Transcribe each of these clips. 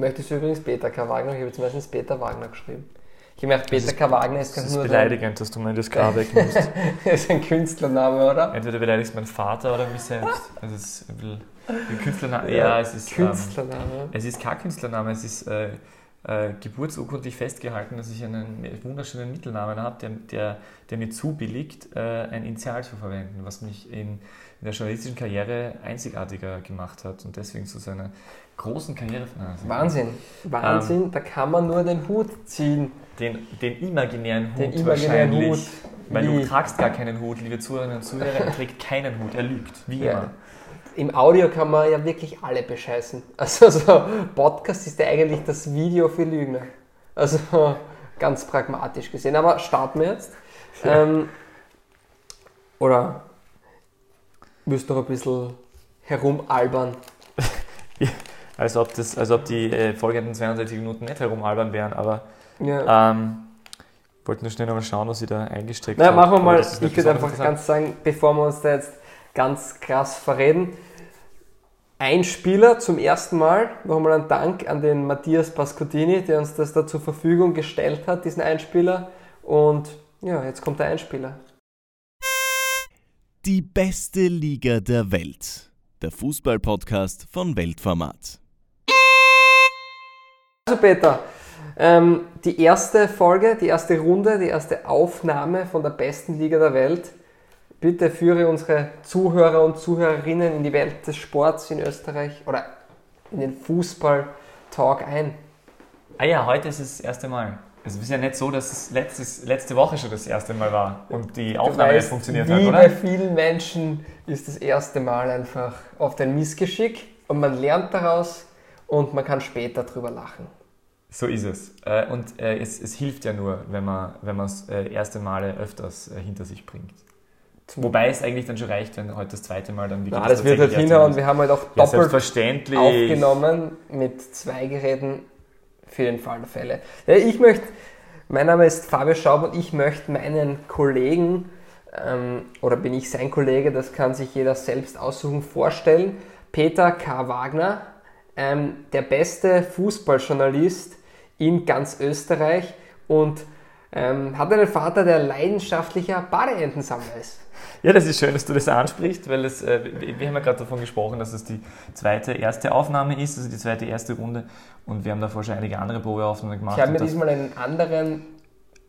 Möchtest du übrigens Peter K. Wagner? Ich habe jetzt meistens Peter Wagner geschrieben. Ich habe gedacht, Peter K. Wagner ist Das ganz ist nur beleidigend, dass du mir das K wegnimmst. der, ist ein Künstlername, oder? Entweder du beleidigst meinen Vater oder mich selbst. Also es ist ein bisschen ein Künstlername. Ja, es ist. Ähm, Künstlername. es ist kein Künstlername, es ist äh, äh, geburtsurkundlich festgehalten, dass ich einen wunderschönen Mittelnamen habe, der, der, der mir zubilligt, äh, ein Initial zu verwenden, was mich in, in der journalistischen Karriere einzigartiger gemacht hat und deswegen zu seiner großen Karriere. Ah, Wahnsinn. Wahnsinn, Ähm, da kann man nur den Hut ziehen. Den, den imaginären Hut Den imaginären wahrscheinlich. Hut. Weil Wie? du tragst gar keinen Hut, liebe Zuhörerinnen und Zuhörer. Er trägt keinen Hut, er lügt, wie Ja. immer. Im Audio kann man ja wirklich alle bescheißen. Also so Podcast ist ja eigentlich das Video für Lügner. Also ganz pragmatisch gesehen. Aber starten wir jetzt. Ähm, oder du noch ein bisschen herumalbern? Als ob, das, als ob die äh, folgenden 62 Minuten nicht herumalbern wären, aber Ja. ähm, wollte nur schnell nochmal schauen, was ich da eingesteckt Na, habe. machen wir mal, ich würde einfach ganz sagen, bevor wir uns da jetzt ganz krass verreden. Ein Spieler zum ersten Mal, nochmal ein Dank an den Matthias Pascotini, der uns das da zur Verfügung gestellt hat, diesen Einspieler. Und ja, jetzt kommt der Einspieler. Die beste Liga der Welt. Der Fußball-Podcast von Weltformat. Also Peter, ähm, die erste Folge, die erste Runde, die erste Aufnahme von der besten Liga der Welt. Bitte führe unsere Zuhörer und Zuhörerinnen in die Welt des Sports in Österreich oder in den Fußball-Talk ein. Ah ja, heute ist es das erste Mal. Es ist ja nicht so, dass es letztes, letzte Woche schon das erste Mal war und die Aufnahme weißt, funktioniert wie hat, bei oder? vielen Menschen ist das erste Mal einfach oft ein Missgeschick und man lernt daraus und man kann später drüber lachen. So ist es. Äh, Und äh, es, es hilft ja nur, wenn man wenn man es äh, erste Male öfters hinter sich bringt. Wobei es eigentlich dann schon reicht, wenn heute das zweite Mal dann wirklich Ja, das wird halt hinhauen. Mal Wir haben halt auch. Ja, doppelt selbstverständlich. aufgenommen mit zwei Geräten für den Fall der Fälle. Ja, ich möchte, mein Name ist Fabio Schaub und ich möchte meinen Kollegen, ähm, oder bin ich sein Kollege, das kann sich jeder selbst aussuchen, vorstellen. Peter K. Wagner, ähm, der beste Fußballjournalist in ganz Österreich und ähm, hat einen Vater, der leidenschaftlicher Badeentensammler ist. Ja, das ist schön, dass du das ansprichst, weil es, äh, wir haben ja gerade davon gesprochen, dass es die zweite erste Aufnahme ist, also die zweite erste Runde. Und wir haben davor schon einige andere Probeaufnahmen gemacht. Ich habe mir diesmal einen anderen,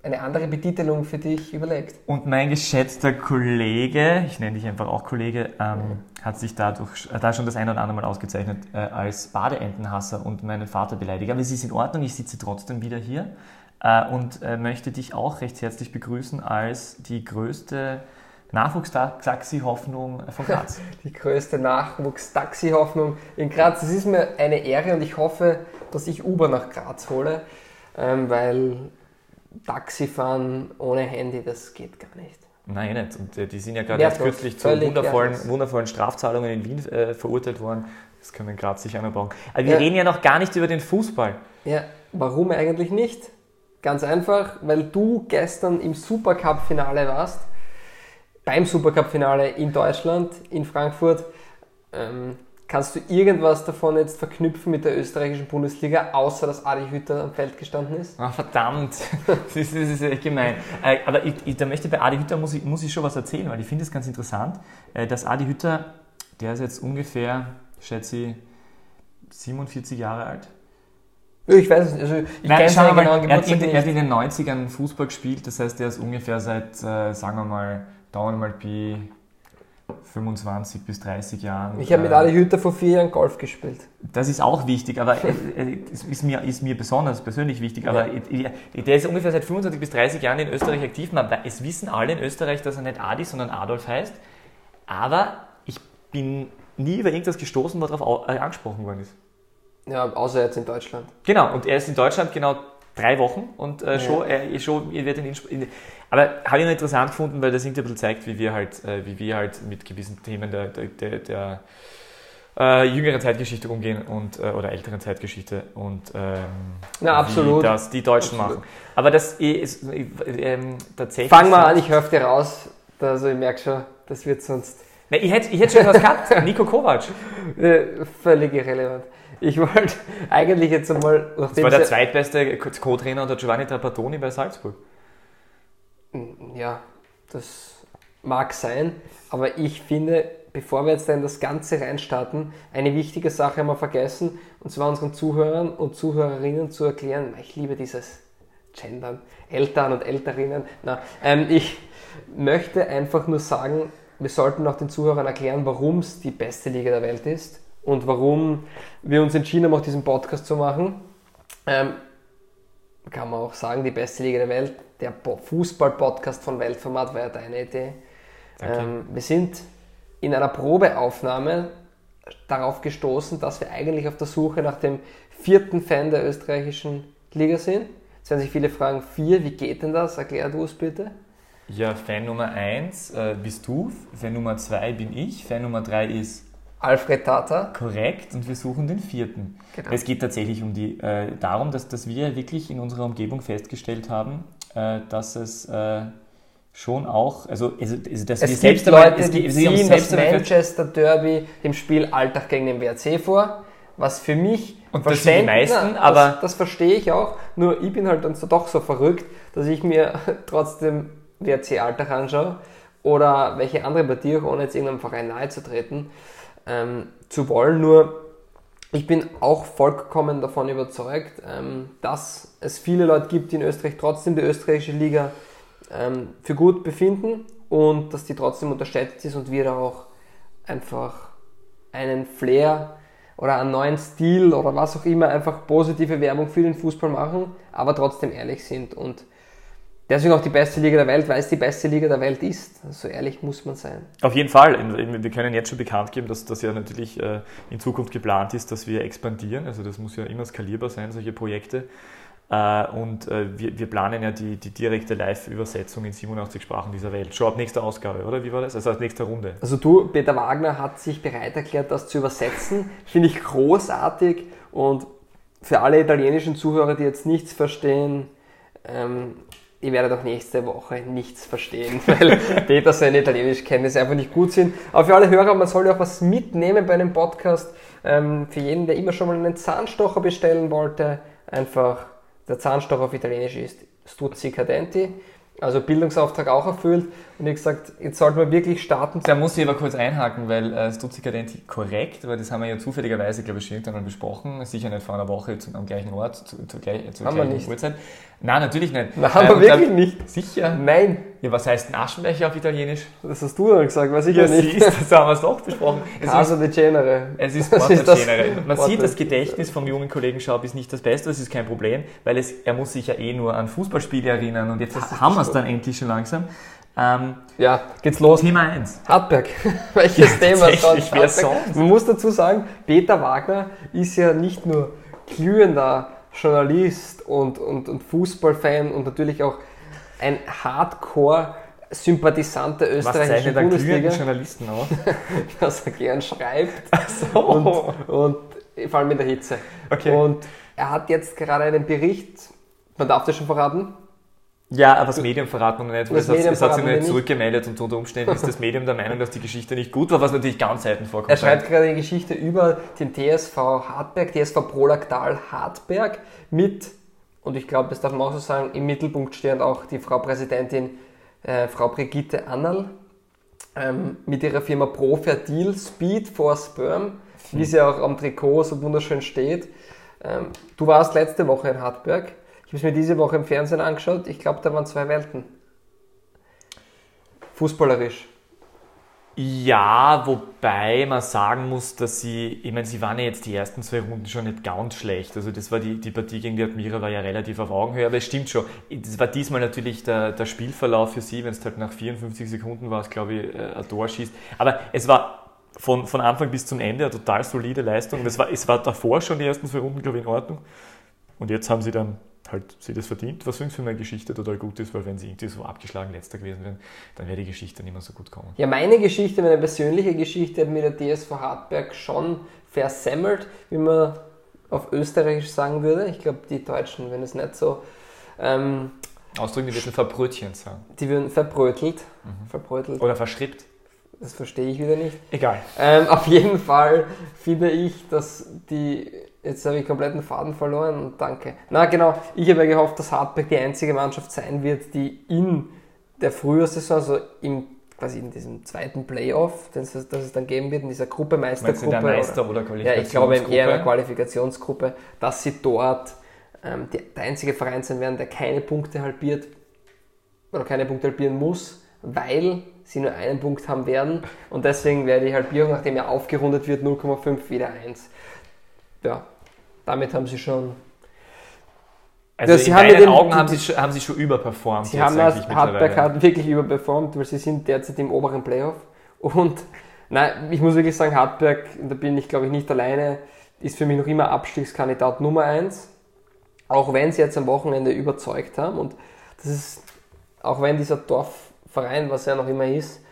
eine andere Betitelung für dich überlegt. Und mein geschätzter Kollege, ich nenne dich einfach auch Kollege, ähm, hat sich dadurch, äh, da schon das eine oder andere Mal ausgezeichnet äh, als Badeentenhasser und meinen Vater beleidigt. Aber es ist in Ordnung, ich sitze trotzdem wieder hier äh, und äh, möchte dich auch recht herzlich begrüßen als die größte Nachwuchstaxi-Hoffnung von Graz. Die größte Nachwuchs-Taxi-Hoffnung in Graz. Es ist mir eine Ehre und ich hoffe, dass ich Uber nach Graz hole, ähm, weil Taxifahren ohne Handy, das geht gar nicht. Nein, nicht. Und äh, die sind ja gerade erst kürzlich zu wundervollen, wertlos. wundervollen Strafzahlungen in Wien äh, verurteilt worden. Das können Graz sicher einmal brauchen. Aber wir Ja. reden ja noch gar nicht über den Fußball. Ja, warum eigentlich nicht? Ganz einfach, weil du gestern im Supercup-Finale warst. Beim Supercup-Finale in Deutschland, in Frankfurt. Ähm, kannst du irgendwas davon jetzt verknüpfen mit der österreichischen Bundesliga, außer dass Adi Hütter am Feld gestanden ist? Ah, verdammt, das ist, das ist echt gemein. Äh, aber ich, ich, da möchte bei Adi Hütter muss ich, muss ich schon was erzählen, weil ich finde es ganz interessant, äh, dass Adi Hütter, der ist jetzt ungefähr, schätze ich, 47 Jahre alt. Ich weiß es nicht. Also ich Nein, schau mal, genauen er, hat in, er hat in den 90ern Fußball gespielt, das heißt, er ist ungefähr seit, äh, sagen wir mal, dauern mal Pi 25 bis 30 Jahren. Ich habe mit äh, Adi Hütter vor vier Jahren Golf gespielt. Das ist auch wichtig, aber äh, äh, es ist mir, ist mir besonders persönlich wichtig. Aber ich- der ist ungefähr seit 25 bis 30 Jahren in Österreich aktiv. Man, es wissen alle in Österreich, dass er nicht Adi, sondern Adolf heißt. Aber ich bin nie über irgendwas gestoßen, was darauf au- angesprochen worden ist. Ja, außer jetzt in Deutschland. Genau, und er ist in Deutschland genau drei Wochen und äh, Ja. schon, er, schon wird in, in Aber habe ich noch interessant gefunden, weil das irgendwie ein bisschen zeigt, wie wir halt, äh, wie wir halt mit gewissen Themen der, der, der, der äh, jüngeren Zeitgeschichte umgehen und, äh, oder älteren Zeitgeschichte und ähm, Na, absolut. wie das die Deutschen Absolut. machen. Aber das ist ähm, tatsächlich. Fang mal an, ich höre dir raus. Also ich merke schon, das wird sonst Na, ich hätte ich hätt schon was gehabt. Nico Kovac. Äh, völlig irrelevant. Ich wollte eigentlich jetzt einmal, Das war der zweitbeste Co-Trainer unter Giovanni Trapattoni bei Salzburg. Ja, das mag sein, aber ich finde, bevor wir jetzt in das Ganze reinstarten, eine wichtige Sache haben wir vergessen, und zwar unseren Zuhörern und Zuhörerinnen zu erklären, ich liebe dieses Gendern, Eltern und Älterinnen. Na, ähm, ich möchte einfach nur sagen, wir sollten auch den Zuhörern erklären, warum es die beste Liga der Welt ist und warum wir uns entschieden haben, auch diesen Podcast zu machen. Ähm, kann man auch sagen, die beste Liga der Welt. Der Po- Fußball-Podcast von Weltformat war ja deine Idee. Ähm, wir sind in einer Probeaufnahme darauf gestoßen, dass wir eigentlich auf der Suche nach dem vierten Fan der österreichischen Liga sind. Jetzt werden sich viele fragen, vier, wie geht denn das? Erklär du es bitte. Ja, Fan Nummer 1 äh, bist du, Fan Nummer 2 bin ich, Fan Nummer 3 ist Alfred Tata. korrekt und wir suchen den vierten. Genau. Es geht tatsächlich um die, äh, darum, dass, dass wir wirklich in unserer Umgebung festgestellt haben, äh, dass es äh, schon auch, also, also also, dass wir Es selbst gibt einmal- Leute, es die haben ziehen das selbst Manchester Derby dem Spiel Alltag gegen den WRC vor, was für mich Und das sind die meisten, aber- das, das verstehe ich auch, nur ich bin halt dann so doch so verrückt, dass ich mir trotzdem WRC Alltag anschaue oder welche andere Partie auch, ohne jetzt irgendeinem Verein nahe zu treten, ähm, zu wollen, nur ich bin auch vollkommen davon überzeugt, ähm, dass es viele Leute gibt, die in Österreich trotzdem die österreichische Liga ähm, für gut befinden und dass die trotzdem unterschätzt ist und wir da auch einfach einen Flair oder einen neuen Stil oder was auch immer einfach positive Werbung für den Fußball machen, aber trotzdem ehrlich sind und deswegen auch die beste Liga der Welt, weil es die beste Liga der Welt ist. So ehrlich muss man sein. Auf jeden Fall. Wir können jetzt schon bekannt geben, dass das ja natürlich äh, in Zukunft geplant ist, dass wir expandieren. Also das muss ja immer skalierbar sein, solche Projekte. Äh, Und äh, wir wir planen ja die, die direkte Live-Übersetzung in 87 Sprachen dieser Welt. Schon ab nächster Ausgabe, oder? Wie war das? Also ab nächster Runde. Also du, Peter Wagner hat sich bereit erklärt, das zu übersetzen. Finde ich großartig und für alle italienischen Zuhörer, die jetzt nichts verstehen, ähm, ihr werdet auch nächste Woche nichts verstehen, weil Peter seine Italienischkenntnisse einfach nicht gut sind. Aber für alle Hörer, man soll ja auch was mitnehmen bei einem Podcast. Ähm, für jeden, der immer schon mal einen Zahnstocher bestellen wollte, einfach der Zahnstocher auf Italienisch ist Struzzi Cadenti. Also Bildungsauftrag auch erfüllt. Und wie gesagt, jetzt sollten wir wirklich starten. Da muss ich aber kurz einhaken, weil äh, Stutzikadenti korrekt, weil das haben wir ja zufälligerweise, glaube ich, schon irgendwann mal besprochen, sicher nicht vor einer Woche zum, am gleichen Ort, zu, zu, gleich, zur gleichen. Uhrzeit. Nein, natürlich nicht. Na, haben Äh, wir und da- wirklich nicht. Sicher. Nein, Ja, was heißt ein Aschenbecher auf Italienisch? das hast du dann gesagt, weiß ich ja, nicht. siehst, das haben wir es doch besprochen. Es ist, Casa de Genere. es ist das? Portagenere. Man Warte. sieht, das Gedächtnis vom jungen Kollegen Schaub ist nicht das Beste, das ist kein Problem, weil es, er muss sich ja eh nur an Fußballspiele erinnern und jetzt haben wir es dann endlich schon langsam. Ähm, Ja, geht's los. Thema 1. Hartberg. Welches Thema wer Hartberg? sonst? Man muss dazu sagen, Peter Wagner ist ja nicht nur glühender Journalist und, und, und Fußballfan und natürlich auch ein Hardcore-Sympathisant der Was österreichischen einen Bundesliga, glühenden Journalisten aus? dass er gern schreibt So. und, und vor allem in der Hitze. Okay. Und er hat jetzt gerade einen Bericht, man darf das schon verraten, Ja, aber das Medium verraten wir nicht, weil Das es hat, es hat sich nicht. zurückgemeldet und unter Umständen ist das Medium der Meinung, dass die Geschichte nicht gut war, was natürlich ganz selten vorkommt. Er schreibt gerade eine Geschichte über den TSV Hartberg, TSV Prolaktal Hartberg mit, und ich glaube, das darf man auch so sagen, im Mittelpunkt stehend auch die Frau Präsidentin, äh, Frau Brigitte Annal, ähm, mit ihrer Firma Profertil Speed for Sperm, wie sie auch am Trikot so wunderschön steht. Ähm, du warst letzte Woche in Hartberg. Ich habe es mir diese Woche im Fernsehen angeschaut. Ich glaube, da waren zwei Welten. Fußballerisch. Ja, wobei man sagen muss, dass sie, ich meine, sie waren ja jetzt die ersten zwei Runden schon nicht ganz schlecht. Also das war die, die Partie gegen die Admira war ja relativ auf Augenhöhe, aber es stimmt schon. Das war diesmal natürlich der, der Spielverlauf für sie, wenn es halt nach 54 Sekunden war, es glaube ich, äh, ein Tor schießt. Aber es war von, von Anfang bis zum Ende eine total solide Leistung. Das war, es war davor schon die ersten zwei Runden, glaube ich, in Ordnung. Und jetzt haben sie dann halt sie das verdient, was übrigens für meine Geschichte total gut ist, weil wenn sie irgendwie so abgeschlagen letzter gewesen wären, dann wäre die Geschichte nicht mehr so gut kommen. Ja, meine Geschichte, meine persönliche Geschichte hat mir der TSV Hartberg schon versemmelt, wie man auf Österreichisch sagen würde. Ich glaube, die Deutschen, wenn es nicht so, ähm, Ausdrücken, die würden Verbrötchen sagen. die würden verbrötelt. Verbrötelt. Oder verschrippt. Das verstehe ich wieder nicht. Egal. Ähm, auf jeden Fall finde ich, dass die. Jetzt habe ich komplett den Faden verloren und danke. Na genau, ich habe ja gehofft, dass Hartberg die einzige Mannschaft sein wird, die in der Frühjahrsaison, also im, quasi in diesem zweiten Playoff, das es, das es dann geben wird, in dieser Gruppe, in Meistergruppe. der Meister- oder ja, ich glaube eher in der Qualifikationsgruppe? Qualifikationsgruppe, dass sie dort ähm, die, der einzige Verein sein werden, der keine Punkte halbiert oder keine Punkte halbieren muss, weil sie nur einen Punkt haben werden und deswegen wäre die Halbierung, nachdem er aufgerundet wird, 0,5 wieder 1. Ja, damit haben sie schon. Also sie in haben deinen den- Augen haben sie, schon- haben sie schon überperformt. Sie haben das, mittlerweile. hat wirklich überperformt, weil sie sind derzeit im oberen Playoff. Und nein, ich muss wirklich sagen, Hartberg, da bin ich glaube ich nicht alleine, ist für mich noch immer Abstiegskandidat Nummer 1. Auch wenn sie jetzt am Wochenende überzeugt haben. Und das ist, auch wenn dieser Dorfverein, was er noch immer ist,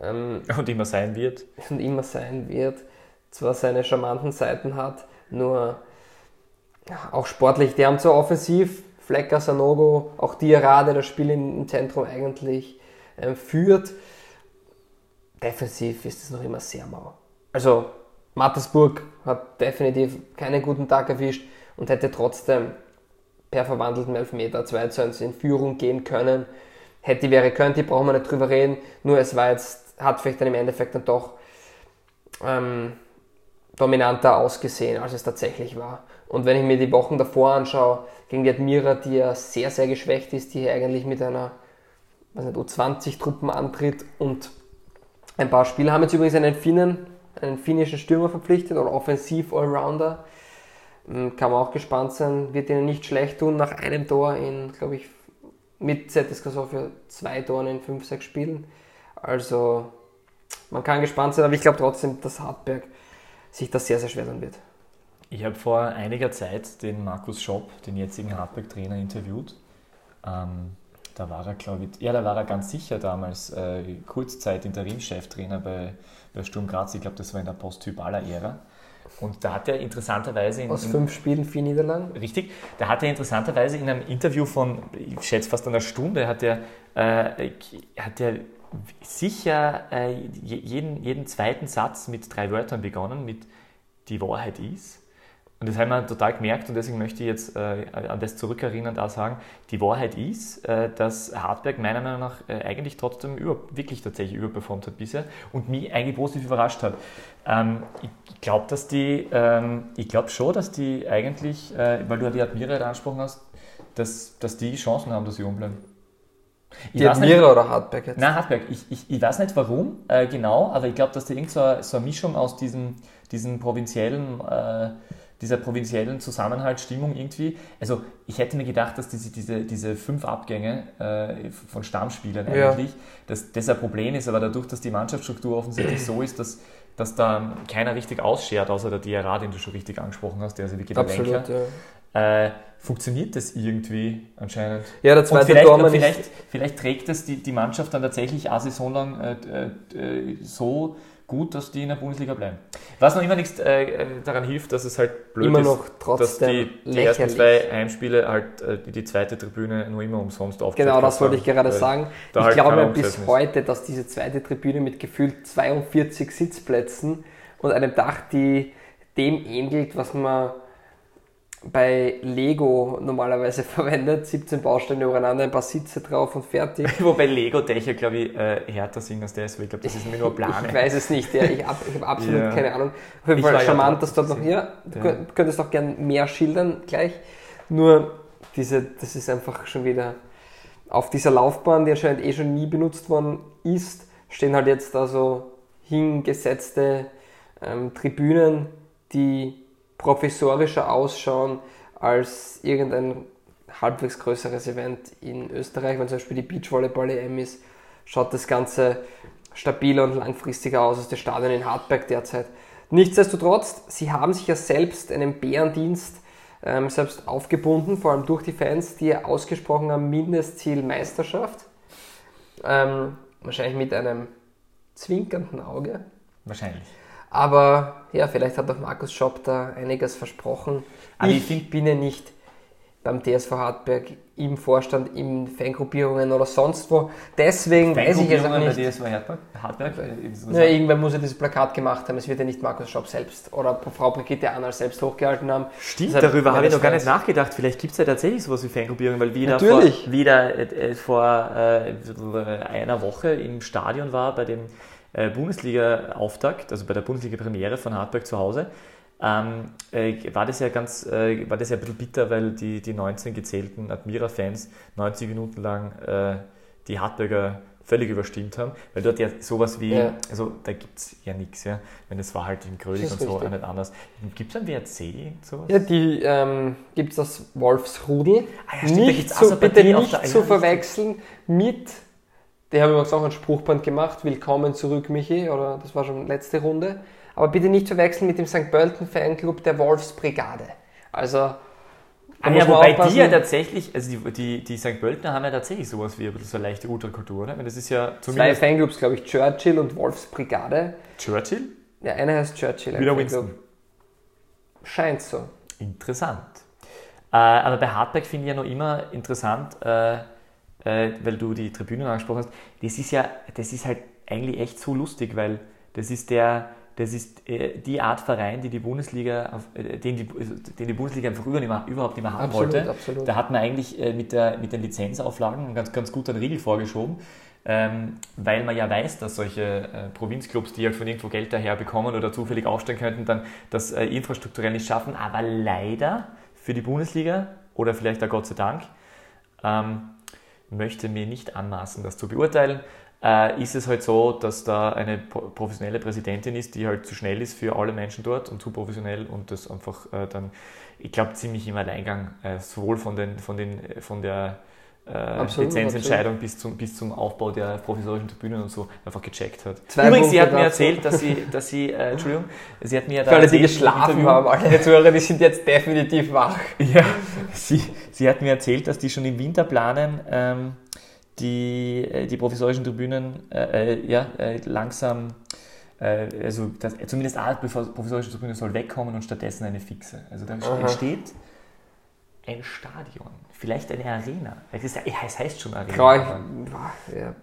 ähm, Und immer sein wird. und immer sein wird, zwar seine charmanten Seiten hat, nur auch sportlich, die haben zwar offensiv, Flecker, Sanogo, auch Diarade, das Spiel im Zentrum eigentlich ähm, führt. Defensiv ist es noch immer sehr mau. Also Mattersburg hat definitiv keinen guten Tag erwischt und hätte trotzdem per verwandelten Elfmeter 2 zu 1 in Führung gehen können. Hätte, wäre, könnte, brauchen wir nicht drüber reden. Nur es war jetzt, hat vielleicht dann im Endeffekt dann doch ähm, dominanter ausgesehen, als es tatsächlich war. Und wenn ich mir die Wochen davor anschaue, gegen die Admira, die ja sehr, sehr geschwächt ist, die eigentlich mit einer weiß nicht, U20-Truppen antritt und ein paar Spieler haben jetzt übrigens einen Finnen, einen finnischen Stürmer verpflichtet oder Offensiv-Allrounder. Ähm, Kann man auch gespannt sein, wird ihnen nicht schlecht tun nach einem Tor in, glaube ich, mit ZSK Sofia zwei Toren in fünf, sechs Spielen. Also man kann gespannt sein, aber ich glaube trotzdem, dass Hartberg sich das sehr, sehr schwer tun wird. Ich habe vor einiger Zeit den Markus Schopp, den jetzigen Hartberg-Trainer, interviewt. Ähm, da war er, glaube ich, ja, da war er ganz sicher damals äh, Kurzzeit Interimscheftrainer bei, bei Sturm Graz. Ich glaube, das war in der Post-Hybaler-Ära. Und da hat er interessanterweise in, Aus fünf Spielen vier Niederlagen. Richtig. Da hat er interessanterweise in einem Interview von, ich schätze fast einer Stunde, hat er, äh, hat er sicher äh, je- jeden, jeden zweiten Satz mit drei Wörtern begonnen, mit die Wahrheit ist. Und das haben wir total gemerkt und deswegen möchte ich jetzt äh, an das zurückerinnern, da sagen, die Wahrheit ist, äh, dass Hartberg meiner Meinung nach äh, eigentlich trotzdem über, wirklich tatsächlich überperformt hat bisher und mich eigentlich positiv überrascht hat. Ähm, ich glaube, dass die, ähm, ich glaube schon, dass die eigentlich, äh, weil du ja die Admira angesprochen hast, dass, dass die Chancen haben, dass sie umbleiben. Ich Die nicht- Admira oder Hartberg jetzt? Nein, Hartberg. Ich, ich, ich weiß nicht warum äh, genau, aber ich glaube, dass da irgend so, eine- so eine Mischung aus diesem, diesen provinziellen, äh, dieser provinziellen Zusammenhaltsstimmung irgendwie. Also ich hätte mir gedacht, dass diese, diese, diese fünf Abgänge äh, von Stammspielern Ja. eigentlich, dass das ein Problem ist, aber dadurch, dass die Mannschaftsstruktur offensichtlich so ist, dass, dass da keiner richtig ausschert, außer der DRA, den du schon richtig angesprochen hast, der ist ja wirklich der Absolut, Lenker, ja. äh, funktioniert das irgendwie anscheinend. Ja, der zweite vielleicht, und vielleicht, ist, vielleicht trägt es die, die Mannschaft dann tatsächlich eine Saison lang äh, äh, so gut, dass die in der Bundesliga bleiben. Was noch immer nichts äh, äh, daran hilft, dass es halt blöd immer ist, noch dass die, die ersten zwei Heimspiele halt äh, die, die zweite Tribüne nur immer umsonst aufgestellt Genau, das wollte ich gerade sagen. Ich halt glaube bis heute, dass diese zweite Tribüne mit gefühlt 42 Sitzplätzen und einem Dach, die dem ähnelt, was man bei Lego normalerweise verwendet. 17 Bausteine übereinander, ein paar Sitze drauf und fertig. Wobei Lego-Dächer, glaube ich, äh, härter sind als das, weil ich glaube, das ist mir nur Plane. Ich weiß es nicht, ja, ich, hab, ich habe absolut Ja. keine Ahnung. Auf jeden Ich Fall ja charmant, dort, dass dort noch ist- hier. Du Ja. könnt- könntest auch gern mehr schildern gleich. Nur diese, das ist einfach schon wieder auf dieser Laufbahn, die anscheinend eh schon nie benutzt worden ist, stehen halt jetzt da so hingesetzte ähm, Tribünen, die professorischer ausschauen als irgendein halbwegs größeres Event in Österreich. Wenn zum Beispiel die Beachvolleyball-EM ist, schaut das Ganze stabiler und langfristiger aus als das Stadion in Hartberg derzeit. Nichtsdestotrotz, sie haben sich ja selbst einen Bärendienst ähm, selbst aufgebunden, vor allem durch die Fans, die ausgesprochen haben, Mindestziel Meisterschaft. Ähm, wahrscheinlich mit einem zwinkernden Auge. Wahrscheinlich. Aber ja, vielleicht hat auch Markus Schopp da einiges versprochen. Aber ich ich bin ja nicht beim TSV Hartberg, im Vorstand, in Fangruppierungen oder sonst wo. Deswegen weiß ich jetzt auch nicht. bei DSV Hartberg? Hartberg? Ja, irgendwer muss ja dieses Plakat gemacht haben. Es wird ja nicht Markus Schopp selbst oder Frau Brigitte Annal selbst hochgehalten haben. Stimmt, Deshalb, darüber habe ich noch gar nicht nachgedacht. Vielleicht gibt es ja tatsächlich sowas wie Fangruppierungen, weil wieder Natürlich. vor, wieder, äh, äh, vor äh, einer Woche im Stadion war bei dem äh, Bundesliga-Auftakt, also bei der Bundesliga-Premiere von Hartberg zu Hause, ähm, äh, war das ja ganz, äh, war das ja ein bisschen bitter, weil die, die 19 gezählten Admira-Fans 90 Minuten lang äh, die Hartberger völlig überstimmt haben, weil dort ja sowas wie, Ja. also da gibt es ja nichts, ja. Wenn das war halt in Grödig und so richtig. auch nicht anders. Gibt es ein WRC sowas? Ja, die ähm, gibt es das Wolfsrudel. Ah ja, stimmt, da nicht gibt's auch zu, bitte nicht zu verwechseln mit, die haben übrigens auch ein Spruchband gemacht, Willkommen zurück Michi, oder das war schon letzte Runde, aber bitte nicht verwechseln mit dem St. Pölten Fanclub der Wolfsbrigade. Also, Ah ja, wobei aufpassen. die ja tatsächlich, also die, die, die St. Pöltener haben ja tatsächlich sowas wie ein bisschen so eine leichte Ultrakultur, oder? Weil das ist ja Zwei zumindest Fanclubs, glaube ich, Churchill und Wolfsbrigade. Churchill. Ja, einer heißt Churchill. Wieder. Winston. Scheint so. Interessant. Äh, aber bei Hartberg finde ich ja noch immer interessant, äh, äh, weil du die Tribünen angesprochen hast. Das ist ja, das ist halt eigentlich echt so lustig, weil das ist der, das ist äh, die Art Verein, die die Bundesliga, auf, äh, den, die, den die Bundesliga einfach überhaupt nicht mehr haben Absolut, wollte. absolut. Da hat man eigentlich äh, mit, der, mit den Lizenzauflagen ganz, ganz gut einen Riegel vorgeschoben, ähm, weil man ja weiß, dass solche äh, Provinzclubs, die halt von irgendwo Geld daher bekommen oder zufällig aufstellen könnten, dann das äh, infrastrukturell nicht schaffen. Aber leider für die Bundesliga oder vielleicht auch Gott sei Dank, ähm, möchte mir nicht anmaßen, das zu beurteilen. Äh, ist es halt so, dass da eine pro- professionelle Präsidentin ist, die halt zu schnell ist für alle Menschen dort und zu professionell und das einfach äh, dann, ich glaube, ziemlich im Alleingang, äh, sowohl von, den, von, den, von der äh, Absolut, Lizenzentscheidung bis zum, bis zum Aufbau der provisorischen Tribünen und so einfach gecheckt hat. Zwei Übrigens, sie Punkte hat mir erzählt, dass sie, dass sie äh, Entschuldigung, sie hat mir da Für alle, die erzählt im geschlafen haben, alle Zuhörer, die sind jetzt definitiv wach. ja, sie, sie hat mir erzählt, dass die schon im Winter planen, ähm, die, äh, die provisorischen Tribünen äh, äh, ja, äh, langsam, also das, zumindest eine provisorische Tribüne soll wegkommen und stattdessen eine fixe. Also da Aha. entsteht ein Stadion, vielleicht eine Arena. Es, ist, es heißt schon Arena. Traurig. aber- Ja.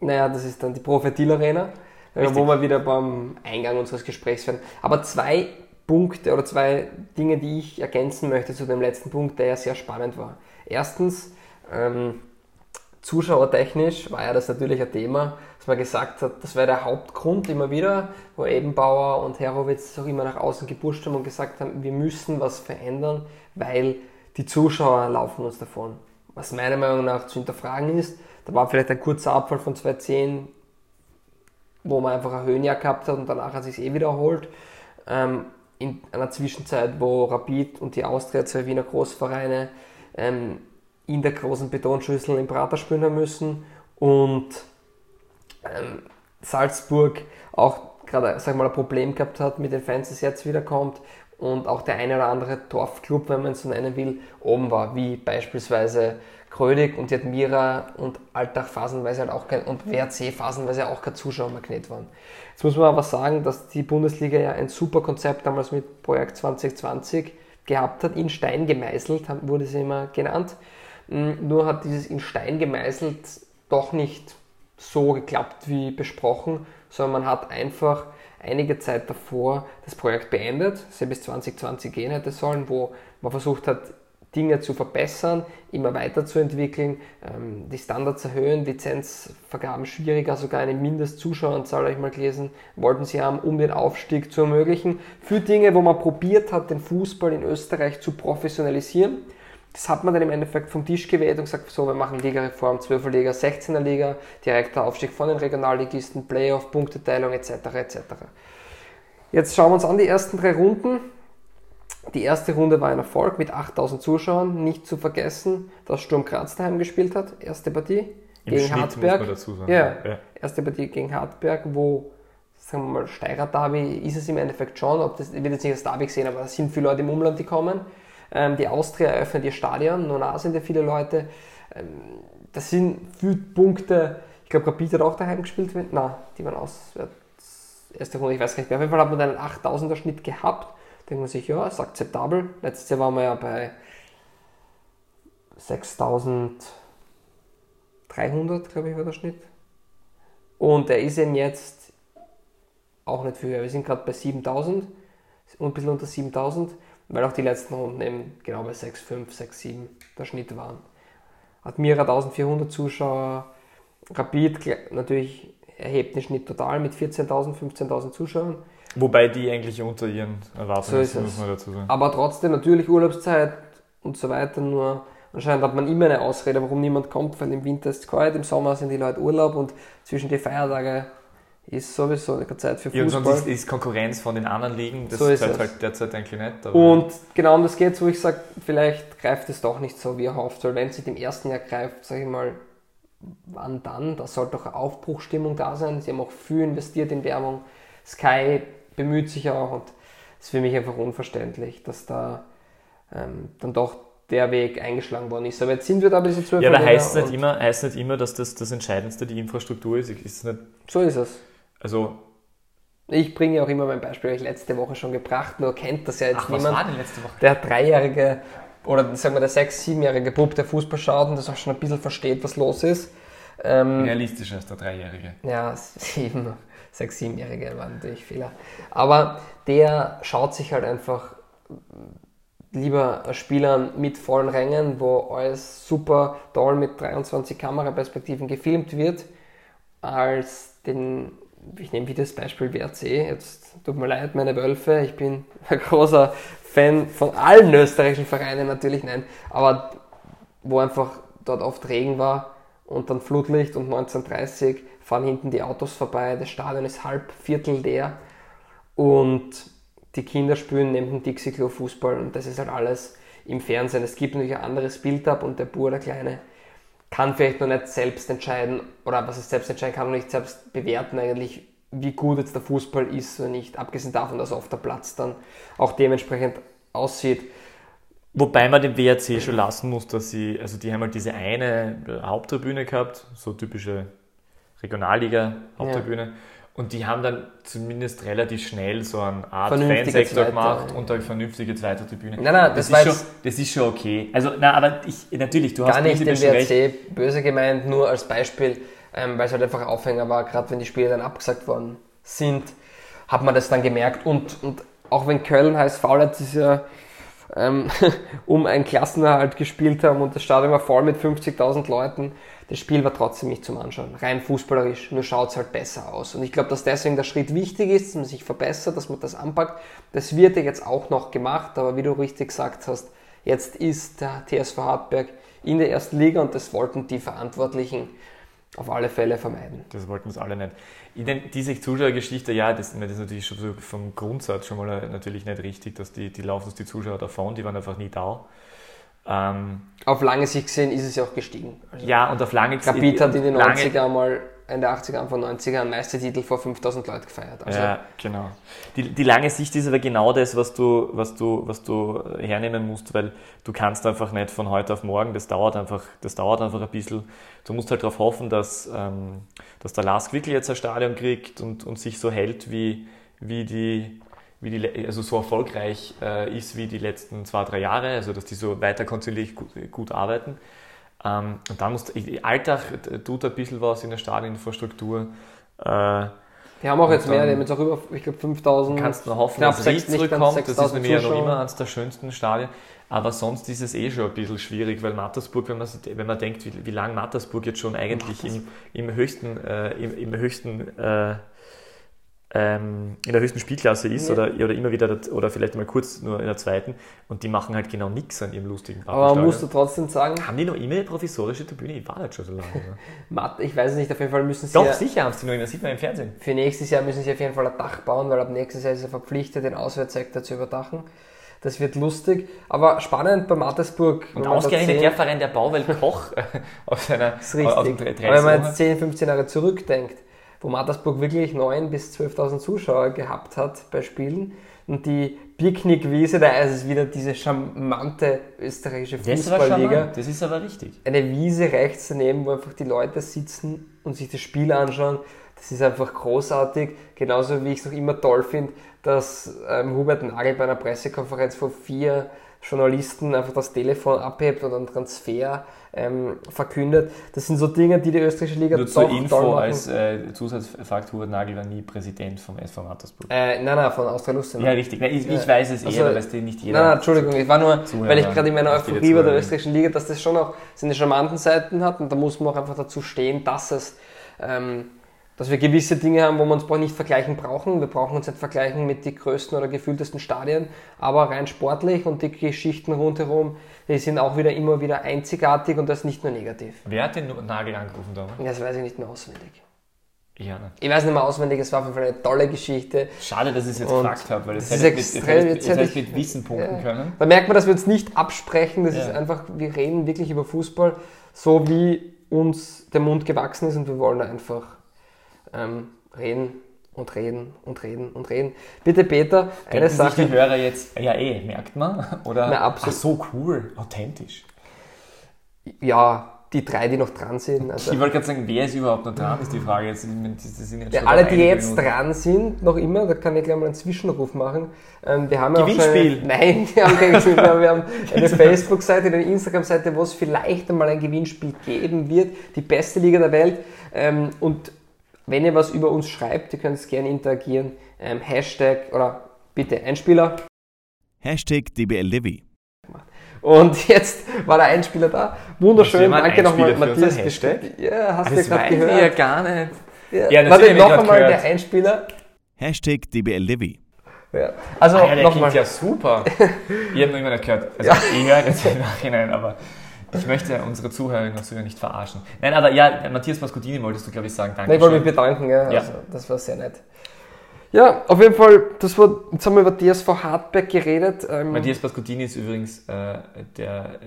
Naja, das ist dann die Prophetil Arena, Richtig. wo wir wieder beim Eingang unseres Gesprächs werden. Aber zwei Punkte oder zwei Dinge, die ich ergänzen möchte zu dem letzten Punkt, der ja sehr spannend war. Erstens, ähm, zuschauertechnisch war ja das natürlich ein Thema, dass man gesagt hat, das wäre der Hauptgrund immer wieder, wo Ebenbauer und Herowitz auch immer nach außen gepusht haben und gesagt haben, wir müssen was verändern, weil die Zuschauer laufen uns davon. Was meiner Meinung nach zu hinterfragen ist, da war vielleicht ein kurzer Abfall von 2010, wo man einfach ein Höhenjahr gehabt hat und danach hat sich eh wiederholt. Ähm, in einer Zwischenzeit, wo Rapid und die Austria, zwei Wiener Großvereine, ähm, in der großen Betonschüssel im Prater spielen müssen und ähm, Salzburg auch gerade ein Problem gehabt hat mit den Fans, das jetzt wiederkommt und auch der eine oder andere Dorfclub, wenn man es so nennen will, oben war, wie beispielsweise Krödig und die Admira und Alltag phasenweise halt auch kein, und WRC phasenweise auch kein Zuschauermagnet waren. Jetzt muss man aber sagen, dass die Bundesliga ja ein super Konzept damals mit Projekt 2020 gehabt hat, in Stein gemeißelt, wurde sie immer genannt. Mm, Nur hat dieses in Stein gemeißelt doch nicht so geklappt wie besprochen, sondern man hat einfach einige Zeit davor das Projekt beendet, das bis 2020 gehen hätte sollen, wo man versucht hat, Dinge zu verbessern, immer weiterzuentwickeln, ähm, die Standards erhöhen, Lizenzvergaben schwieriger, sogar eine Mindestzuschaueranzahl, habe ich mal gelesen, wollten sie haben, um den Aufstieg zu ermöglichen. Für Dinge, wo man probiert hat, den Fußball in Österreich zu professionalisieren. Das hat man dann im Endeffekt vom Tisch geweht und gesagt, so, wir machen Ligareform, 12er Liga, 16er Liga, direkter Aufstieg von den Regionalligisten, Playoff, Punkteteilung etc. etc. Jetzt schauen wir uns an die ersten drei Runden. Die erste Runde war ein Erfolg mit 8000 Zuschauern. Nicht zu vergessen, dass Sturm Graz daheim gespielt hat. Erste Partie Im gegen Schnitt Hartberg. Ja. ja. Erste Partie gegen Hartberg, wo, sagen wir mal, Steirer Derby ist es im Endeffekt schon. Ob das, ich will jetzt nicht als Derby sehen, aber es sind viele Leute im Umland, die kommen. Ähm, die Austria eröffnet ihr Stadion, nur da sind ja viele Leute. Ähm, das sind viele Punkte. Ich glaube, Rapid hat auch daheim gespielt. Nein, die waren auswärts. Erste Runde, ich weiß gar nicht mehr. Auf jeden Fall hat man einen 8000er Schnitt gehabt. Denkt man sich, ja, ist akzeptabel. Letztes Jahr waren wir ja bei 6300, glaube ich, war der Schnitt. Und er ist eben jetzt auch nicht viel höher. Wir sind gerade bei 7000 und ein bisschen unter 7000, weil auch die letzten Runden eben genau bei 6,5, 6,7 der Schnitt waren. Admira 1400 Zuschauer, Rapid natürlich erhebt den Schnitt total mit 14.000, 15.000 Zuschauern. Wobei die eigentlich unter ihren So Erwartungen ist sind, muss man dazu sagen. Aber trotzdem natürlich Urlaubszeit und so weiter. Nur anscheinend hat man immer eine Ausrede, warum niemand kommt, weil im Winter ist es kalt, im Sommer sind die Leute Urlaub und zwischen die Feiertage ist sowieso keine Zeit für Ja, und Fußball. sonst ist, ist Konkurrenz von den anderen Ligen, das So ist es. halt derzeit eigentlich nicht. Und genau um das geht wo ich sage, vielleicht greift es doch nicht so, wie er hofft. Weil wenn es nicht im ersten Jahr greift, sage ich mal, wann dann? Da sollte doch eine Aufbruchstimmung da sein. Sie haben auch viel investiert in Werbung. Sky bemüht sich auch und es ist für mich einfach unverständlich, dass da ähm, dann doch der Weg eingeschlagen worden ist. Aber jetzt sind wir da bis zwölf ja, aber heißt nicht, und immer, heißt nicht immer, dass das das Entscheidendste die Infrastruktur ist. Ist es nicht, So ist es. Also, Ich bringe ja auch immer mein Beispiel, habe ich letzte Woche schon gebracht, nur kennt das ja jetzt ach, was niemand. war denn letzte Woche? der dreijährige oder sagen wir der sechs-, siebenjährige Bub, der Fußball schaut und das auch schon ein bisschen versteht, was los ist. Ähm, Realistischer als der Dreijährige. ja, sieben, sechs, siebenjährige waren natürlich Fehler. Aber der schaut sich halt einfach lieber Spielern mit vollen Rängen, wo alles super toll mit 23 Kameraperspektiven gefilmt wird, als den, ich nehme wieder das Beispiel WRC, jetzt tut mir leid, meine Wölfe, ich bin ein großer Fan von allen österreichischen Vereinen natürlich, nein, aber wo einfach dort oft Regen war und dann Flutlicht und 1930 fahren hinten die Autos vorbei, das Stadion ist halb, viertel leer. Und die Kinder spielen neben dem Dixie-Klo Fußball und das ist halt alles im Fernsehen. Es gibt natürlich ein anderes Bild ab und der Bur, der Kleine, kann vielleicht noch nicht selbst entscheiden, oder was er selbst entscheiden kann, noch nicht selbst bewerten eigentlich, wie gut jetzt der Fußball ist oder nicht, abgesehen davon, dass auf der Platz dann auch dementsprechend aussieht. Wobei man dem WRC schon lassen muss, dass sie, also die haben halt diese eine Haupttribüne gehabt, so typische Regionalliga-Haupttribüne. Und die haben dann zumindest relativ schnell so eine Art Fansektor gemacht ja. und eine vernünftige zweite Tribüne. Nein, nein, das das, ist schon, das ist schon okay. Also, na, aber ich, natürlich, du hast Gar nicht den recht. WRC böse gemeint, nur als Beispiel, ähm, weil es halt einfach ein Aufhänger war, gerade wenn die Spiele dann abgesagt worden sind, hat man das dann gemerkt. Und, und auch wenn Köln HSV letztes Jahr ähm, um einen Klassenerhalt gespielt haben und das Stadion war voll mit 50.000 Leuten, das Spiel war trotzdem nicht zum Anschauen. Rein fußballerisch, nur schaut es halt besser aus. Und ich glaube, dass deswegen der Schritt wichtig ist, dass man sich verbessert, dass man das anpackt. Das wird ja jetzt auch noch gemacht, aber wie du richtig gesagt hast, jetzt ist der TSV Hartberg in der ersten Liga und das wollten die Verantwortlichen auf alle Fälle vermeiden. Das wollten uns alle nicht. Ich denke, diese Zuschauergeschichte, ja, das, das ist natürlich schon so vom Grundsatz schon mal natürlich nicht richtig, dass die, die laufen uns die Zuschauer davon, die waren einfach nie da. Ähm, Auf lange Sicht gesehen ist es ja auch gestiegen. Also ja, und auf lange Rapid hat in den lange- 90er mal, Ende 80er, Anfang 90er, einen Meistertitel vor 5000 Leuten gefeiert. Also ja, genau. Die, die lange Sicht ist aber genau das, was du, was, du, was du hernehmen musst, weil du kannst einfach nicht von heute auf morgen, das dauert einfach, das dauert einfach ein bisschen. Du musst halt darauf hoffen, dass, ähm, dass der Lask wirklich jetzt ein Stadion kriegt und, und sich so hält, wie, wie die, wie die, also so erfolgreich äh, ist wie die letzten zwei, drei Jahre, also dass die so weiter kontinuierlich gut, gut arbeiten. Ähm, und dann muss, Alltag tut ein bisschen was in der Stadioninfrastruktur. Äh, Die haben auch Und jetzt mehr, die haben jetzt auch über, ich glaube, 5000. kannst nur hoffen, dass Ried zurückkommt. Das ist 6000 nämlich ja noch immer eines der schönsten Stadien. Aber sonst ist es eh schon ein bisschen schwierig, weil Mattersburg, wenn man, wenn man denkt, wie, wie lange Mattersburg jetzt schon eigentlich im, im höchsten, äh, im, im höchsten äh, ähm, in der höchsten Spielklasse ist Ja. oder, oder immer wieder, oder vielleicht mal kurz nur in der zweiten und die machen halt genau nichts an ihrem lustigen Aber man Pappelstadion. muss da trotzdem sagen, Haben die noch immer eine provisorische Tribüne? Ich war nicht schon so lange. Matt, ich weiß es nicht, auf jeden Fall müssen sie Doch, ja, sicher haben sie noch immer, sieht man im Fernsehen. für nächstes Jahr müssen sie auf jeden Fall ein Dach bauen, weil ab nächstes Jahr ist er verpflichtet, den Auswärtssektor zu überdachen. Das wird lustig, aber spannend bei Mattersburg. Und ausgerechnet 10 der Verein, der Bauwelt Koch aus seiner aus wenn man jetzt 10, 15 Jahre zurückdenkt, wo Mattersburg wirklich 9.000 bis 12.000 Zuschauer gehabt hat bei Spielen und die Picknickwiese, da ist es wieder diese charmante österreichische Das Fußballliga. charmant, das ist aber richtig. Eine Wiese rechts daneben, wo einfach die Leute sitzen und sich das Spiel anschauen. Das ist einfach großartig. Genauso wie ich es noch immer toll finde, dass ähm, Hubert Nagel bei einer Pressekonferenz vor vier Journalisten einfach das Telefon abhebt und einen Transfer ähm, verkündet. Das sind so Dinge, die die österreichische Liga Nur zur Info als äh, Zusatzfakt, Hubert Nagel war nie Präsident vom SV Mattersburg. äh, nein, nein, von Austria Lustenau. Ja, richtig. Nein, ich, ich weiß es Also- eh, aber weiß dir nicht jeder. Nein, nein, Entschuldigung, ich war nur, Zuhörer, weil ich gerade in meiner Euphorie bei der österreichischen Liga, dass das schon auch seine charmanten Seiten hat und da muss man auch einfach dazu stehen, dass es, ähm, dass wir gewisse Dinge haben, wo wir uns nicht vergleichen brauchen. Wir brauchen uns nicht vergleichen mit den größten oder gefühltesten Stadien, aber rein sportlich und die Geschichten rundherum, die sind auch wieder immer wieder einzigartig und das nicht nur negativ. Wer hat den Nagel angerufen damals? Das weiß ich nicht mehr auswendig. Ja, ne. Ich weiß nicht mehr auswendig, es war auf jeden Fall eine tolle Geschichte. Schade, dass ich es jetzt Und gefragt habe, weil das das hätte ist ich mit, hätte hätte ich mit Wissen punkten Ja. können. Da merkt man, dass wir uns nicht absprechen. Das Ja. ist einfach, wir reden wirklich über Fußball, so wie uns der Mund gewachsen ist und wir wollen einfach ähm, reden und reden und reden und reden. Bitte, Peter, eine Denken sich Sache. die Hörer jetzt, ja eh, merkt man? Oder, Na, absolut. ach so cool, authentisch. Ja, die drei, die noch dran sind. Also, Ich wollte gerade sagen, wer ist überhaupt noch dran, ist die Frage. Jetzt, ja, alle, die jetzt Minuten. dran sind, noch immer, da kann ich gleich mal einen Zwischenruf machen. Ähm, wir haben ja Gewinnspiel. eine, Nein, wir haben kein Gewinnspiel, wir haben eine Facebook-Seite, eine Instagram-Seite, wo es vielleicht einmal ein Gewinnspiel geben wird. Die beste Liga der Welt. Ähm, und wenn ihr was über uns schreibt, ihr könnt es gerne interagieren. Ähm, Hashtag oder bitte Einspieler. Hashtag DBLDW. Und jetzt war der Einspieler da. Wunderschön. du Danke nochmal, Matthias. Ja, hast du Das gerade weiß ich gehört. ja gar nicht. Ja, Ja, Warte, noch einmal gehört. der Einspieler. Hashtag DBLDW. Ja. Also Ah, ja, der nochmal. klingt ja super. ich habe noch immer nicht gehört. Also ich höre jetzt im Nachhinein, aber ich möchte unsere Zuhörerinnen und Zuhörer nicht verarschen. Nein, aber ja, Matthias Mascudini wolltest du, glaube ich, sagen. Danke. Nein, ich wollte mich bedanken, ja. Ja. Also, das war sehr nett. Ja, auf jeden Fall, das war, jetzt haben wir über TSV Hartberg geredet. Ähm, Matthias Mascudini ist übrigens äh, der,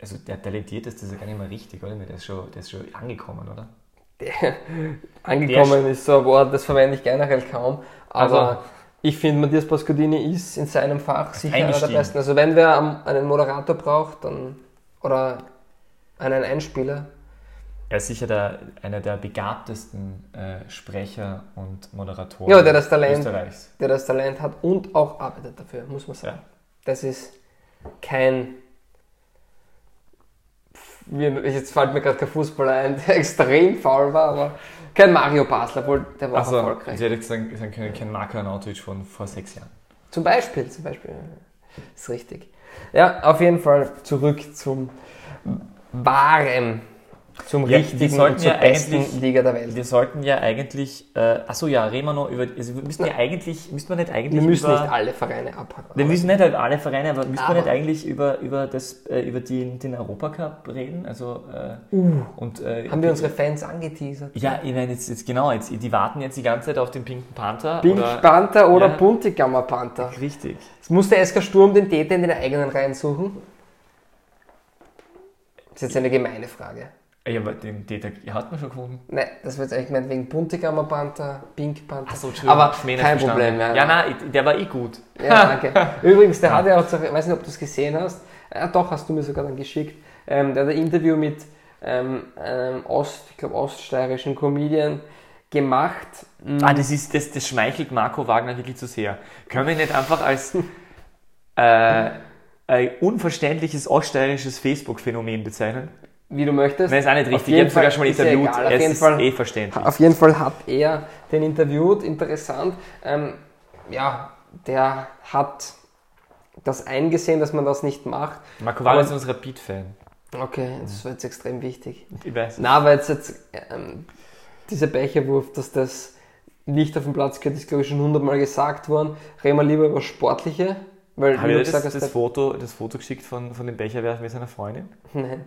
also der talentierteste, ist ja gar nicht mal richtig, oder? Der ist schon, der ist schon angekommen, oder? angekommen ist so ein Wort, das verwende ich generell kaum. Aber Also- ich finde, Matthias Pascodini ist in seinem Fach sicher einer der besten. Also wenn wer einen Moderator braucht, dann oder einen Einspieler, Er ist sicher der, einer der begabtesten äh, Sprecher und Moderatoren Ja, der das Talent- Österreichs. der das Talent hat und auch arbeitet dafür, muss man sagen. Ja. Das ist kein. Jetzt fällt mir gerade kein Fußballer ein, der extrem faul war, aber kein Mario Basler, obwohl der war Also, erfolgreich. ich hätte sagen, sagen können, kein Marco Arnautovic von vor sechs Jahren. Zum Beispiel, zum Beispiel. Ist richtig. Ja, auf jeden Fall zurück zum wahren, zum Ja, richtigen und zur ja besten Liga der Welt. Wir sollten ja eigentlich, äh, achso ja, reden wir noch über, also wir müssen ja eigentlich, müssen wir nicht eigentlich Wir müssen über, nicht alle Vereine abhaken. wir müssen nicht halt alle Vereine, aber müssen Aber- wir nicht eigentlich über, über, das, äh, über die, den Europacup reden? Also, äh, und, äh, Haben wir unsere Fans angeteasert? Ja, ich meine jetzt, jetzt genau, jetzt, die warten jetzt die ganze Zeit auf den pinken Panther. Pink oder, Panther oder Ja. Buntigammer Panther? Richtig. Es muss der SK Sturm den Täter in den eigenen Reihen suchen? Das ist jetzt eine gemeine Frage. Ja, aber den Täter hat man schon gefunden. Nein, das wird jetzt eigentlich gemeint wegen Buntigammer Panther, Pink Panther. Achso, Entschuldigung, Aber kein verstanden. Problem. Ja, Ja, nein, der war eh gut. Ja, danke. Übrigens, der hat ja auch, ich weiß nicht, ob du es gesehen hast, ja, doch, hast du mir sogar dann geschickt, ähm, der hat ein Interview mit ähm, einem Ost, ich glaube, oststeirischen Comedian gemacht. Ah, das, ist, das, das schmeichelt Marco Wagner wirklich zu sehr. Können wir nicht einfach als äh, ein unverständliches oststeirisches Facebook-Phänomen bezeichnen? Wie du möchtest. Nein, ist auch nicht richtig. Ich habe sogar schon mal ist ja interviewt. egal, auf es jeden Fall- eh verständlich. Auf jeden Fall hat er den interviewt, interessant. Ähm, ja, der hat das eingesehen, dass man das nicht macht. Marco Aber- ist unser Beat-Fan. Okay, das war jetzt extrem wichtig. Ich weiß. Na, aber jetzt, jetzt ähm, dieser Becherwurf, dass das nicht auf dem Platz gehört, ist glaube ich schon hundertmal gesagt worden. Reden wir lieber über Sportliche, weil Habe ich dir das, gesagt das, Foto, das Foto geschickt von, von dem Becherwerfen mit seiner Freundin? nein.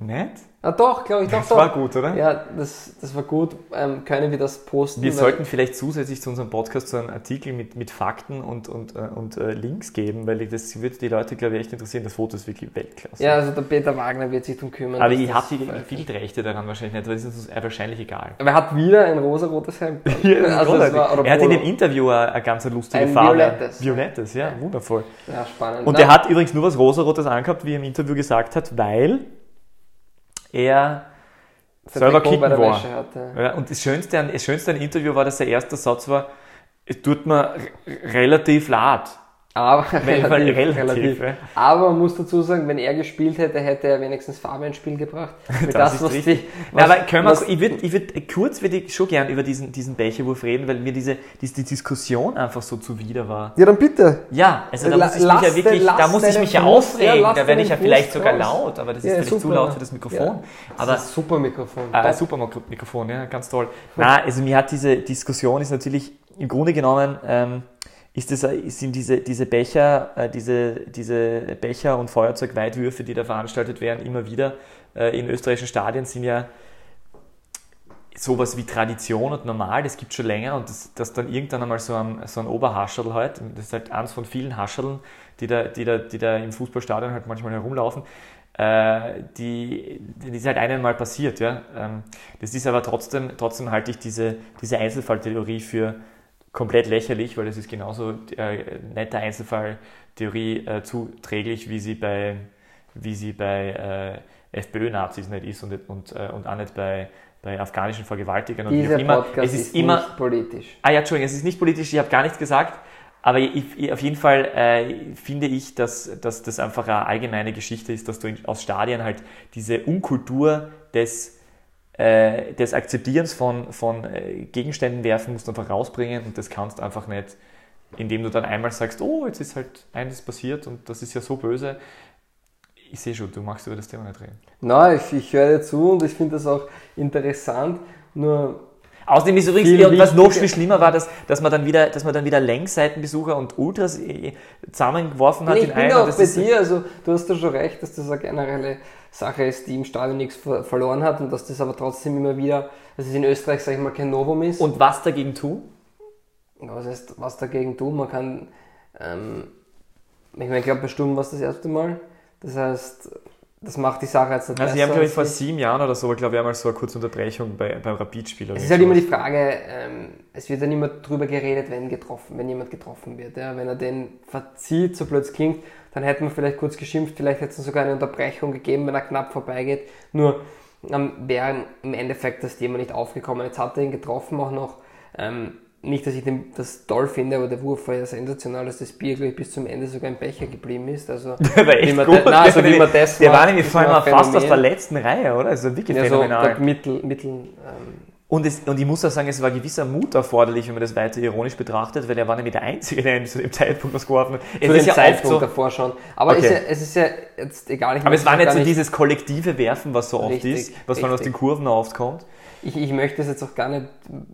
Nicht? Ah doch, glaube ich, doch, Das doch. war gut, oder? Ja, das, das war gut. Ähm, können wir das posten? Wir sollten vielleicht zusätzlich zu unserem Podcast so einen Artikel mit, mit Fakten und, und, äh, und äh, Links geben, weil das würde die Leute, glaube ich, echt interessieren. Das Foto ist wirklich Weltklasse. Ja, also der Peter Wagner wird sich darum kümmern. Aber ich das habe die Bildrechte daran wahrscheinlich nicht, weil das ist uns äh, wahrscheinlich egal. Aber er hat wieder ein rosarotes Hemd. das ist also es war, er hat in dem Interview eine, eine ganz lustige Ein Farbe. violettes. Violettes, ja, wundervoll. Ja, spannend. Und Na, er hat übrigens nur was Rosarotes angehabt, wie er im Interview gesagt hat, weil er selber kicken war. Ja, und das Schönste, an, das Schönste an Interview war, dass der erste Satz war, es tut mir relativ leid. Aber, weil relativ, ja. aber man muss dazu sagen, wenn er gespielt hätte, hätte er wenigstens Farbe ins Spiel gebracht. Für Das das, ist was richtig. die, Na, was, aber können wir, was, ich würde ich würd, kurz würde ich schon gern über diesen, diesen Becherwurf reden, weil mir diese, diese die Diskussion einfach so zuwider war. Ja, dann bitte. Ja, also da muss ich mich lass ja wirklich, da muss ich mich ja aufregen, ja, da werde ich ja vielleicht sogar raus. laut, aber das ist Ja, vielleicht zu super. laut für das Mikrofon. Ja. Aber das ist ein super Mikrofon. äh, super Mikro- Mikrofon, ja, ganz toll. Na, also mir hat diese Diskussion ist natürlich im Grunde genommen ähm, ist das, sind diese, diese Becher, äh, diese, diese Becher und Feuerzeugweitwürfe, die da veranstaltet werden, immer wieder äh, in österreichischen Stadien sind ja sowas wie Tradition und normal, das gibt schon länger und das, dass dann irgendwann einmal so ein, so ein Oberhascherl halt, das ist halt eins von vielen Hascherln, die da, die da, die da im Fußballstadion halt manchmal herumlaufen, äh, die, die ist halt einmal passiert, ja. Ähm, das ist aber trotzdem, trotzdem halte ich diese, diese Einzelfalltheorie für komplett lächerlich, weil das ist genauso äh, nette Einzelfalltheorie äh, zuträglich, wie sie bei, wie sie bei äh, FPÖ-Nazis nicht ist und, und, äh, und auch nicht bei, bei afghanischen Vergewaltigern und wie Dieser auch immer. Podcast Es ist, immer, nicht politisch. Ah ja, Entschuldigung, es ist nicht politisch, ich habe gar nichts gesagt, aber ich, ich, auf jeden Fall äh, finde ich, dass, dass das einfach eine allgemeine Geschichte ist, dass du in, aus Stadien halt diese Unkultur des, äh, des Akzeptierens von, von äh, Gegenständen werfen musst du einfach rausbringen und das kannst du einfach nicht, indem du dann einmal sagst, oh, jetzt ist halt eines passiert und das ist ja so böse. Ich sehe schon, du magst über das Thema nicht reden. Na, ich, ich höre dir zu und ich finde das auch interessant. Nur Außerdem ist übrigens, Viel was noch viel schlimmer war, dass, dass man dann wieder, dass man dann wieder Längsseitenbesucher und Ultras äh, zusammengeworfen hat Nee, in ich bin einer. auch Das bei ist- dir, also du hast da schon recht, dass das eine generelle Sache ist, die im Stadion nichts ver verloren hat und dass das aber trotzdem immer wieder, dass es in Österreich, sag ich mal, kein Novum ist. Und was dagegen tun? was heißt, was dagegen tun? Man kann, ähm, ich meine, ich glaube, bei Sturm war es das erste Mal. Das heißt, das macht die Sache jetzt nicht Also, sie besser. haben, glaube ich, vor sie- sieben Jahren oder so, glaube ich, einmal so eine kurze Unterbrechung bei, beim Rapid-Spiel. Es ist halt immer die Frage, ähm, es wird dann immer drüber geredet, wenn getroffen, wenn jemand getroffen wird. Ja? Wenn er den verzieht, so blöd es klingt, dann hätte man vielleicht kurz geschimpft, vielleicht hätte es sogar eine Unterbrechung gegeben, wenn er knapp vorbeigeht. Nur ähm, wäre im Endeffekt das Thema nicht aufgekommen. Jetzt hat er ihn getroffen auch noch. Ähm, nicht, dass ich den, das toll finde, aber der Wurf war ja sensational, dass das Bier, ich, bis zum Ende sogar im Becher geblieben ist. Also, Der war echt wie man gut. das- nein, also wie man das der macht, war nämlich vor allem fast aus der letzten Reihe, oder? Also wirklich ja, so phänomenal. der Mittel, Mittel ähm, Und, es, und ich muss auch sagen, es war gewisser Mut erforderlich, wenn man das weiter ironisch betrachtet, weil er war nämlich der Einzige, der zu dem Zeitpunkt was geworfen hat. Es zu ist dem ja oft Zeitpunkt so, davor schon. Aber Okay. ist ja, es ist ja jetzt egal. Ich aber es war nicht so dieses kollektive Werfen, was so oft Richtig, ist, was vor allem aus richtig. den Kurven oft kommt. Ich, ich möchte es jetzt auch gar nicht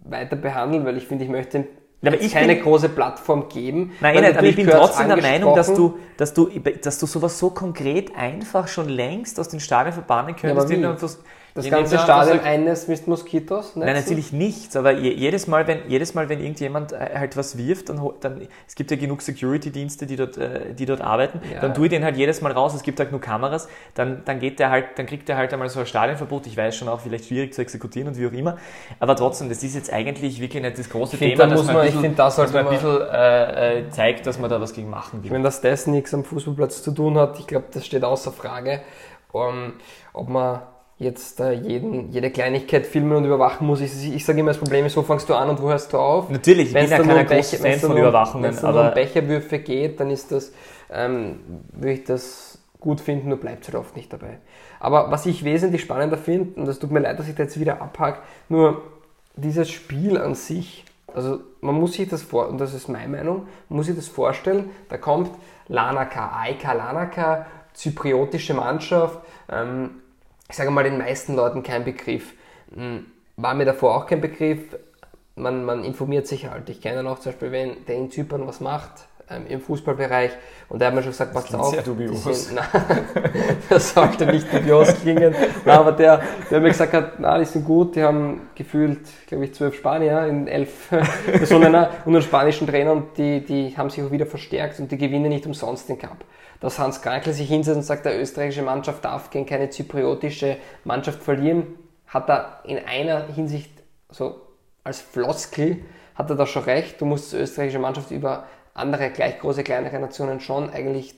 weiter behandeln, weil ich finde, ich möchte Ja, aber ich keine bin- große Plattform geben. Nein, nicht, aber ich bin trotzdem der Meinung, dass du, dass, du, dass du sowas so konkret einfach schon längst aus den Stadien verbannen könntest. aber Das ganze Stadion eines mit Moskitos? Nein, natürlich nichts, aber je, jedes, Mal, wenn, jedes Mal, wenn irgendjemand äh, halt was wirft, dann, dann es gibt ja genug Security-Dienste, die dort, äh, die dort arbeiten, Ja. dann tue ich den halt jedes Mal raus, es gibt halt nur Kameras, dann, dann geht der halt, dann kriegt der halt einmal so ein Stadionverbot, ich weiß schon auch, vielleicht schwierig zu exekutieren und wie auch immer, aber trotzdem, das ist jetzt eigentlich wirklich nicht das große Ich Thema, da dass muss man, man- bisschen, finde, das dass man ein bisschen äh, äh, zeigt, dass man da was gegen machen will. Wenn das das nichts am Fußballplatz zu tun hat, ich glaube, das steht außer Frage, um, ob man jetzt äh, jeden, jede Kleinigkeit filmen und überwachen muss. Ich, ich sage immer, das Problem ist, wo fängst du an und wo hörst du auf? Natürlich, ich bin ja kein großer Fan von Überwachungen, Wenn es dann um Becherwürfe geht, dann ist das, ähm, würde ich das gut finden, nur bleibt es halt oft nicht dabei. Aber was ich wesentlich spannender finde, und das tut mir leid, dass ich da jetzt wieder abhake, nur dieses Spiel an sich, also man muss sich das vor, und das ist meine Meinung, man muss sich das vorstellen, da kommt Lanaka, AIK Lanaka, zypriotische Mannschaft, ähm, ich sage mal den meisten Leuten kein Begriff. Hm, War mir davor auch kein Begriff. Man, man informiert sich halt. Ich kenne noch zum Beispiel, wenn der in Zypern was macht, ähm, im Fußballbereich, und der hat mir schon gesagt, passt auf. sehr dubios. sind- Nein, das sollte nicht dubios klingen. Nein, aber der, der mir gesagt hat, na, die sind gut, die haben gefühlt, glaube ich, zwölf Spanier in elf Personen und einen spanischen Trainer und die, die haben sich auch wieder verstärkt und die gewinnen nicht umsonst den Cup. Dass Hans Krankel sich hinsetzt und sagt, der österreichische Mannschaft darf gegen keine zypriotische Mannschaft verlieren, hat er in einer Hinsicht so als Floskel hat er da schon recht. Du musst als österreichische Mannschaft über andere gleich große, kleinere Nationen schon eigentlich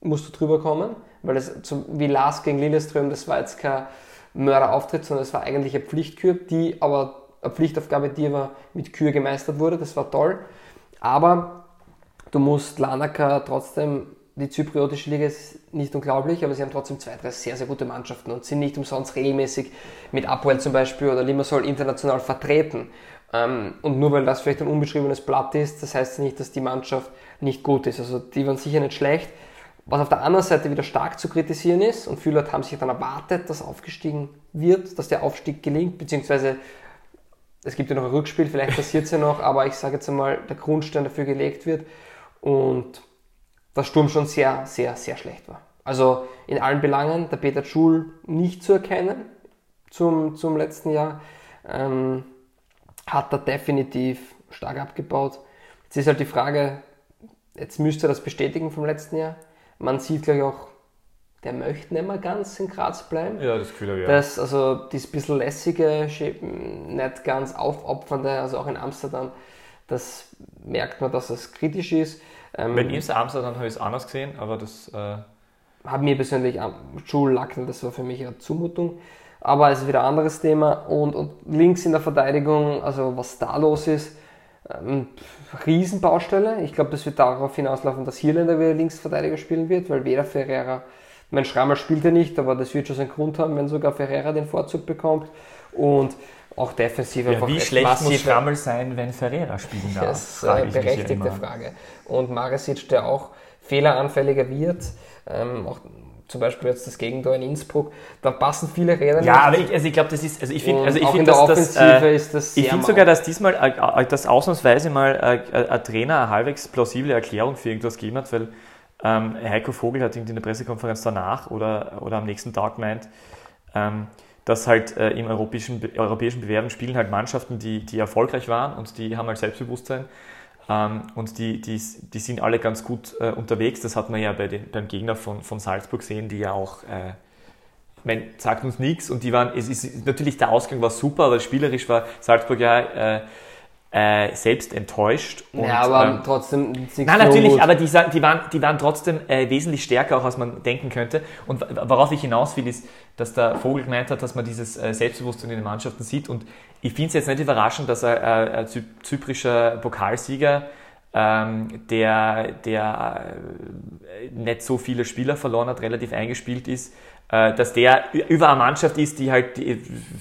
musst du drüber kommen, weil das so wie Lars gegen Lilleström, das war jetzt kein Mörderauftritt, sondern das war eigentlich eine Pflichtkür, die aber eine Pflichtaufgabe, die aber mit Kür gemeistert wurde, das war toll. Aber Du musst Lanaka trotzdem, die zypriotische Liga ist nicht unglaublich, aber sie haben trotzdem zwei, drei sehr, sehr gute Mannschaften und sind nicht umsonst regelmäßig mit Apoel zum Beispiel oder Limassol international vertreten. Ähm, und nur weil das vielleicht ein unbeschriebenes Blatt ist, das heißt nicht, dass die Mannschaft nicht gut ist. Also die waren sicher nicht schlecht. Was auf der anderen Seite wieder stark zu kritisieren ist, und viele Leute haben sich dann erwartet, dass aufgestiegen wird, dass der Aufstieg gelingt, beziehungsweise es gibt ja noch ein Rückspiel, vielleicht passiert es ja noch, aber ich sage jetzt einmal, der Grundstein dafür gelegt wird und der Sturm schon sehr, sehr, sehr schlecht war. Also in allen Belangen, der Peter Schul nicht zu erkennen zum, zum letzten Jahr, ähm, hat er definitiv stark abgebaut. Jetzt ist halt die Frage, jetzt müsste er das bestätigen vom letzten Jahr. Man sieht, glaube ich, auch, der möchte nicht mehr ganz in Graz bleiben. Ja, das Gefühl habe ich auch. Das, also dieses bisschen lässige, nicht ganz aufopfernde, also auch in Amsterdam, das merkt man, dass es kritisch ist. Ähm, Wenn ich in Amsterdam habe ich es anders gesehen, aber das... Äh hat mir persönlich, Jules Lackner, das war für mich eine Zumutung. Aber es ist wieder ein anderes Thema. Und, und links in der Verteidigung, also was da los ist, ähm, Riesenbaustelle. Ich glaube, das wird darauf hinauslaufen, dass Hirländer wieder Linksverteidiger spielen wird, weil weder Ferreira, mein Schrammer spielt er nicht, aber das wird schon seinen Grund haben, wenn sogar Ferreira den Vorzug bekommt. Und auch defensiv ja, Wie schlecht muss Schrammel sein, wenn Ferreira spielen darf? Das ist eine berechtigte Frage. Und Maresic, der auch fehleranfälliger wird, ähm, auch zum Beispiel jetzt das Gegentor in Innsbruck, da passen viele Räder Ja, aber ich, also ich glaube, das ist, also ich finde, also ich finde, dass, das, äh, ist das ich finde sogar, dass diesmal, äh, äh dass ausnahmsweise mal äh, äh, ein Trainer eine halbwegs plausible Erklärung für irgendwas gegeben hat, weil ähm, Heiko Vogel hat irgendwie in der Pressekonferenz danach oder, oder am nächsten Tag meint, ähm, dass halt äh, im europäischen, europäischen Bewerben spielen halt Mannschaften, die, die erfolgreich waren und die haben halt Selbstbewusstsein ähm, und die, die, die sind alle ganz gut äh, unterwegs. Das hat man ja bei den, beim Gegner von, von Salzburg gesehen, die ja auch, äh, meine, sagt uns nichts und die waren, es ist natürlich der Ausgang war super, aber spielerisch war Salzburg ja äh, selbst enttäuscht. Und, ja, aber ähm, trotzdem. Nein, natürlich, gut. aber die, die, waren, die waren trotzdem äh, wesentlich stärker, auch als man denken könnte. Und worauf ich hinaus will, ist, dass der Vogel gemeint hat, dass man dieses äh, Selbstbewusstsein in den Mannschaften sieht. Und ich finde es jetzt nicht überraschend, dass äh, ein zyprischer Pokalsieger, ähm, der, der äh, nicht so viele Spieler verloren hat, relativ eingespielt ist, äh, dass der über eine Mannschaft ist, die halt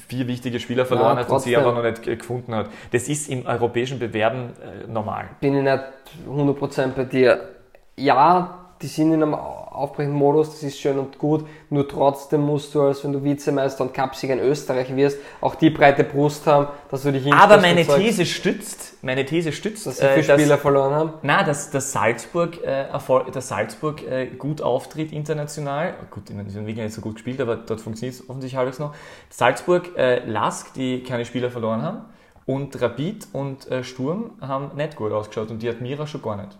vier wichtige Spieler verloren ja, hat und sie aber noch nicht gefunden hat. Das ist im europäischen Bewerben äh, normal. Bin ich nicht 100% bei dir. Ja, die sind in einem aufbrechenden Modus, das ist schön und gut, nur trotzdem musst du, als wenn du Vizemeister und Cupsieger in Österreich wirst, auch die breite Brust haben, dass du dich Aber meine These stützt, meine These stützt, dass sie äh, viele Spieler verloren haben. Nein, dass, dass Salzburg, äh, Erfolg, dass Salzburg äh, gut auftritt international. Gut, ich meine, sie haben wirklich nicht so gut gespielt, aber dort funktioniert es offensichtlich halbwegs noch. Salzburg, äh, Lask, die keine Spieler verloren haben, und Rapid und äh, Sturm haben nicht gut ausgeschaut und die hat Mira schon gar nicht.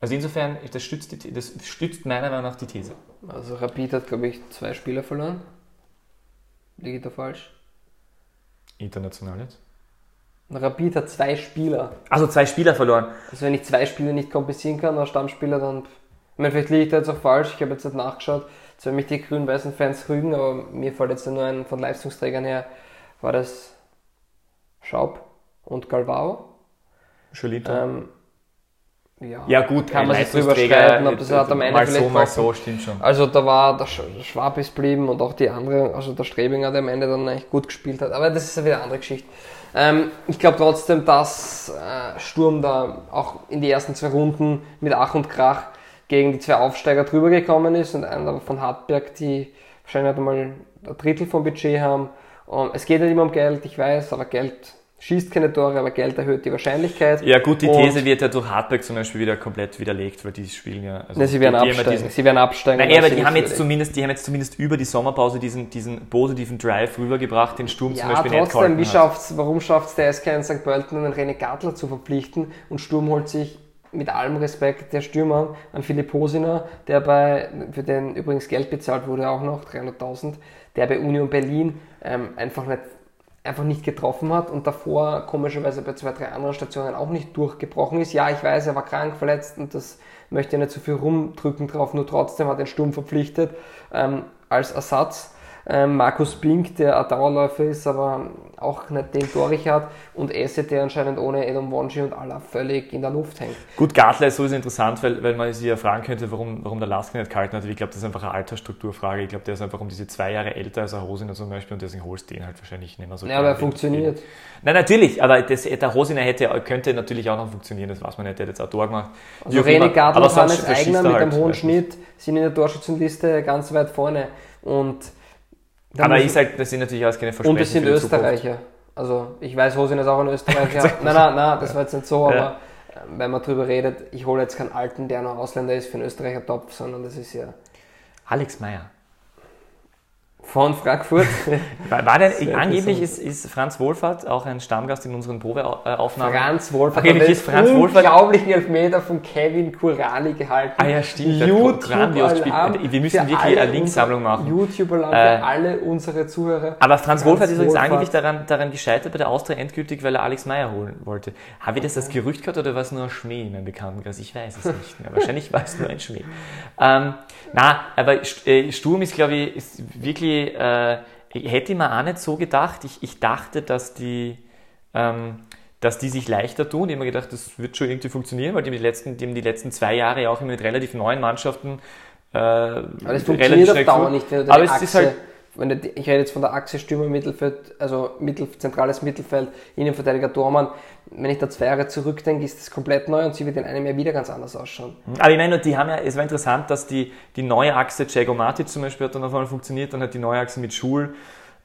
Also insofern, das stützt, die, das stützt meiner Meinung nach die These. Also Rapid hat, glaube ich, zwei Spieler verloren. Liege ich da falsch? International jetzt? Rapid hat zwei Spieler. Also zwei Spieler verloren. Also wenn ich zwei Spieler nicht kompensieren kann, als Stammspieler, dann... Ich meine, vielleicht liege ich da jetzt auch falsch, ich habe jetzt nicht nachgeschaut, jetzt werden mich die grün-weißen Fans rügen, aber mir fällt jetzt nur ein, von Leistungsträgern her, war das Schaub und Galvao. Scholito. Ähm, ja, ja gut, kann man sich drüber streiten, ob das hat am Ende mal vielleicht so, mal so, stimmt schon. Also da war der Schwab ist blieben und auch die andere, also der Strebinger, der am Ende dann eigentlich gut gespielt hat. Aber das ist ja wieder eine andere Geschichte. Ähm, ich glaube trotzdem, dass äh, Sturm da auch in die ersten zwei Runden mit Ach und Krach gegen die zwei Aufsteiger drüber gekommen ist und einer von Hartberg, die wahrscheinlich einmal ein Drittel vom Budget haben. Und es geht nicht immer um Geld, ich weiß, aber Geld schießt keine Tore, aber Geld erhöht die Wahrscheinlichkeit. Ja gut, die These wird ja durch Hartberg zum Beispiel wieder komplett widerlegt, weil die spielen ja... Also ne, sie werden absteigen. Sie werden absteigen. Nein, aber die haben, jetzt zumindest, die haben jetzt zumindest über die Sommerpause diesen, diesen positiven Drive rübergebracht, den Sturm ja, zum Beispiel trotzdem, nicht wie schafft's, warum schafft es der SK in St. Pölten, einen René Gartler zu verpflichten und Sturm holt sich mit allem Respekt der Stürmer an Philipp Hosiner, der bei, für den übrigens Geld bezahlt wurde auch noch, 300.000, der bei Union Berlin ähm, einfach nicht einfach nicht getroffen hat und davor komischerweise bei zwei, drei anderen Stationen auch nicht durchgebrochen ist. Ja, ich weiß, er war krank, verletzt und das möchte ich nicht so viel rumdrücken drauf, nur trotzdem hat er den Sturm verpflichtet ähm, als Ersatz. Ähm, Markus Pink, der ein Dauerläufer ist, aber auch nicht den Torich hat. Und Esse, der anscheinend ohne Edom Wonji und Allah völlig in der Luft hängt. Gut, Gartler ist sowieso interessant, weil, weil man sich ja fragen könnte, warum, warum der Lasker nicht gehalten hat. Ich glaube, das ist einfach eine Altersstrukturfrage. Ich glaube, der ist einfach um diese zwei Jahre älter als ein Hosiner zum Beispiel und deswegen holst du den halt wahrscheinlich nicht mehr so. Ja, aber er funktioniert. Nein, natürlich, aber das, der Hosiner hätte, könnte natürlich auch noch funktionieren, das weiß man nicht, der hat jetzt auch Tor gemacht. Also René Gartler und Hannes Eigner mit einem halt, hohen Schnitt sind in der Torschützenliste ganz weit vorne und aber ist halt, das sind natürlich auch keine Versprechen. Und es sind Österreicher. Also ich weiß, Hosin ist auch ein Österreicher. nein, nein, nein, das war jetzt nicht so, aber ja. wenn man drüber redet, ich hole jetzt keinen Alten, der noch Ausländer ist für einen Österreicher Topf, sondern das ist ja. Alex Meyer. Von Frankfurt. War, war denn, angeblich ist, ist, Franz Wohlfahrt auch ein Stammgast in unseren Probeaufnahmen. Franz Wohlfahrt angeblich ist Franz Wohlfahrt unglaublichen Elfmeter von Kevin Kurali gehalten. Ah ja, stimmt. YouTube-Alarm. Wir müssen wirklich eine Linksammlung machen. YouTube-Alarm äh, für alle unsere Zuhörer. Aber Franz, Franz Wohlfahrt ist übrigens angeblich daran, daran gescheitert bei der Austria endgültig, weil er Alex Meyer holen wollte. Habe ich das als Gerücht gehört oder war es nur ein Schmäh in meinem Bekanntenkreis? Ich weiß es nicht mehr. Wahrscheinlich war es nur ein Schmäh. Ähm, na, aber äh, Sturm ist, glaube ich, ist wirklich, äh, hätte ich mir auch nicht so gedacht. Ich, ich dachte, dass die, ähm, dass die sich leichter tun. Ich habe mir gedacht, das wird schon irgendwie funktionieren, weil die, die, letzten, die haben die letzten zwei Jahre auch immer mit relativ neuen Mannschaften äh, aber das funktioniert auf Dauer nicht, wenn du aber es ist halt wenn du, ich rede jetzt von der Achse Stürmer Mittelfeld, also Mittel, zentrales Mittelfeld, Innenverteidiger Tormann. Wenn ich da zwei Jahre zurückdenke, ist das komplett neu und sie wird in einem Jahr wieder ganz anders ausschauen. Aber ich meine, die haben ja, es war interessant, dass die, die neue Achse Jago Matic zum Beispiel hat dann auf einmal funktioniert, dann hat die neue Achse mit Schul,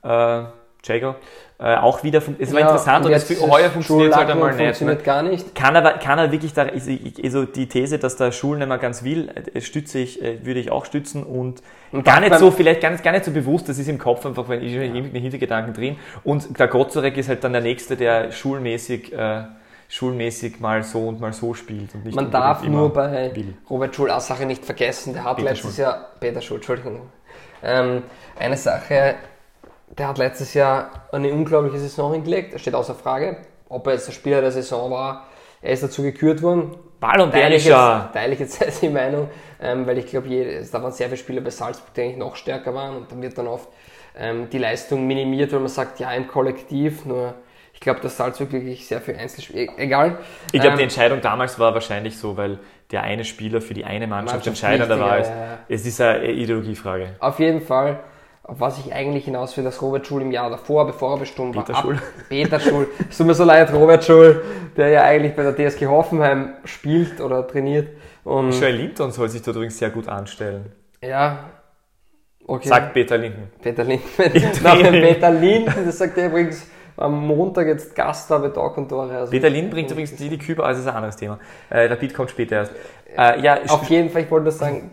äh, Jago, äh, auch wieder, es war ja, interessant und, und es, heuer funktioniert es halt einmal nicht. funktioniert gar nicht. Kann aber, kann er wirklich da, also die These, dass der Schul nicht mehr ganz will, äh, stütze ich, äh, würde ich auch stützen und, und gar nicht so, vielleicht gar nicht, gar nicht so bewusst, das ist im Kopf einfach, wenn ich ja. irgendeine Hintergedanken drin und der Gotzorek ist halt dann der Nächste, der schulmäßig, äh, schulmäßig mal so und mal so spielt. Und nicht Man darf nur bei will. Robert Schul eine Sache nicht vergessen, der hat Peter letztes Schul. Jahr, Peter Schul, Entschuldigung, ähm, eine Sache, der hat letztes Jahr eine unglaubliche Saison hingelegt. Er steht außer Frage, ob er jetzt der Spieler der Saison war. Er ist dazu gekürt worden. Teile ich, jetzt, teile ich jetzt die Meinung, ähm, weil ich glaube, da waren sehr viele Spieler bei Salzburg, die eigentlich noch stärker waren und dann wird dann oft ähm, die Leistung minimiert, weil man sagt, ja, im Kollektiv, nur ich glaube, dass Salzburg wirklich sehr viel Einzelspiel, e-, egal. Ich glaube, ähm, die Entscheidung damals war wahrscheinlich so, weil der eine Spieler für die eine Mannschaft, Mannschaft entscheidender war. Ja, ja. Es ist eine Ideologiefrage. Auf jeden Fall auf was ich eigentlich hinaus will, dass Robert Schul im Jahr davor, bevor er bestimmt Peter war, Schul. Peter Schul, es tut mir so leid, Robert Schul, der ja eigentlich bei der TSG Hoffenheim spielt oder trainiert. Und Joel Linton soll sich da übrigens sehr gut anstellen. Ja, okay. Sagt Peter Linden. Peter Linden. Dem Peter Linden, das sagt er übrigens am Montag jetzt Gast da bei Talk und Tore. Also Peter Linden bringt übrigens die, die Küber, also ist ein anderes Thema. Äh, Rapid kommt später erst. Äh, ja, auf jeden Fall, ich wollte nur sagen,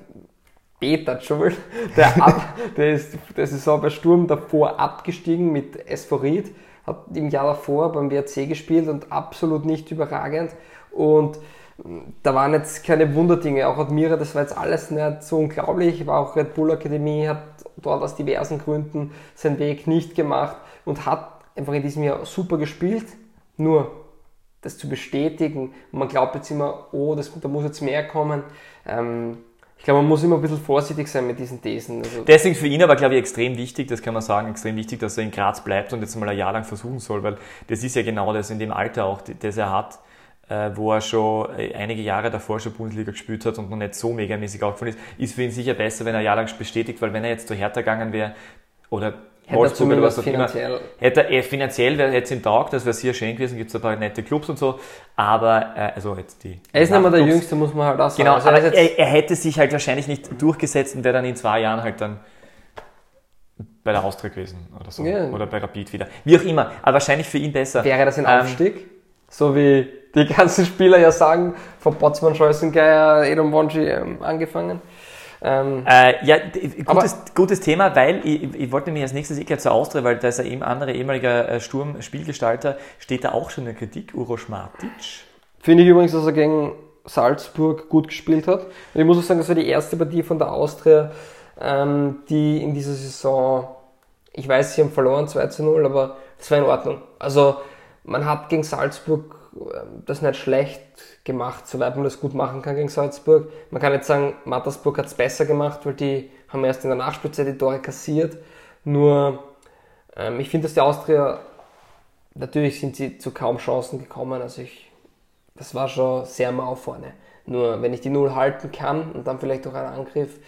Peter Schul, der, ab, der ist der Saison bei Sturm davor abgestiegen mit Esphorid, hat im Jahr davor beim WRC gespielt und absolut nicht überragend. Und da waren jetzt keine Wunderdinge. Auch Admira, das war jetzt alles nicht so unglaublich. War auch Red Bull Akademie, hat dort aus diversen Gründen seinen Weg nicht gemacht und hat einfach in diesem Jahr super gespielt. Nur das zu bestätigen, man glaubt jetzt immer, oh, das, da muss jetzt mehr kommen. Ähm, ich glaube, man muss immer ein bisschen vorsichtig sein mit diesen Thesen. Also Deswegen für ihn aber, glaube ich, extrem wichtig, das kann man sagen, extrem wichtig, dass er in Graz bleibt und jetzt mal ein Jahr lang versuchen soll, weil das ist ja genau das in dem Alter auch, das er hat, äh, wo er schon äh, einige Jahre davor schon Bundesliga gespielt hat und noch nicht so megamäßig aufgefallen ist, ist für ihn sicher besser, wenn er ein Jahr lang bestätigt, weil wenn er jetzt zu Hertha gegangen wäre oder Wolfsburg oder was auch finanziell. immer. Hätte er finanziell wäre jetzt im Tag, das wäre sehr schön gewesen, gibt es ein paar nette Clubs und so, aber äh, also jetzt die. Er ist nicht mehr der Jüngste, muss man halt auch sagen. Genau, also aber er, er, hätte sich halt wahrscheinlich nicht durchgesetzt und wäre dann in zwei Jahren halt dann bei der Austria gewesen oder so. Ja. Oder bei Rapid wieder. Wie auch immer, aber wahrscheinlich für ihn besser. Wäre das ein ähm, Aufstieg? So wie die ganzen Spieler ja sagen, von Botzmann, Scholzengeier, Edom Wonji ähm, angefangen. Ähm, äh, ja, gutes, gutes Thema, weil ich, ich wollte mich als nächstes eh gleich zur Austria, weil da ist ein andere ehemaliger äh, Sturm-Spielgestalter, steht da auch schon in Kritik, Uroš Matic. Finde ich übrigens, dass er gegen Salzburg gut gespielt hat. Und ich muss auch sagen, das war die erste Partie von der Austria, ähm, die in dieser Saison, ich weiß, sie haben verloren 2 zu 0, aber das war in Ordnung. Also man hat gegen Salzburg ähm, das nicht schlecht gemacht, soweit man das gut machen kann gegen Salzburg. Man kann jetzt sagen, Mattersburg hat es besser gemacht, weil die haben erst in der Nachspielzeit die Tore kassiert. Nur, ähm, ich finde, dass die Austria, natürlich sind sie zu kaum Chancen gekommen. Also ich, das war schon sehr mau vorne. Nur, wenn ich die Null halten kann und dann vielleicht auch einen Angriff,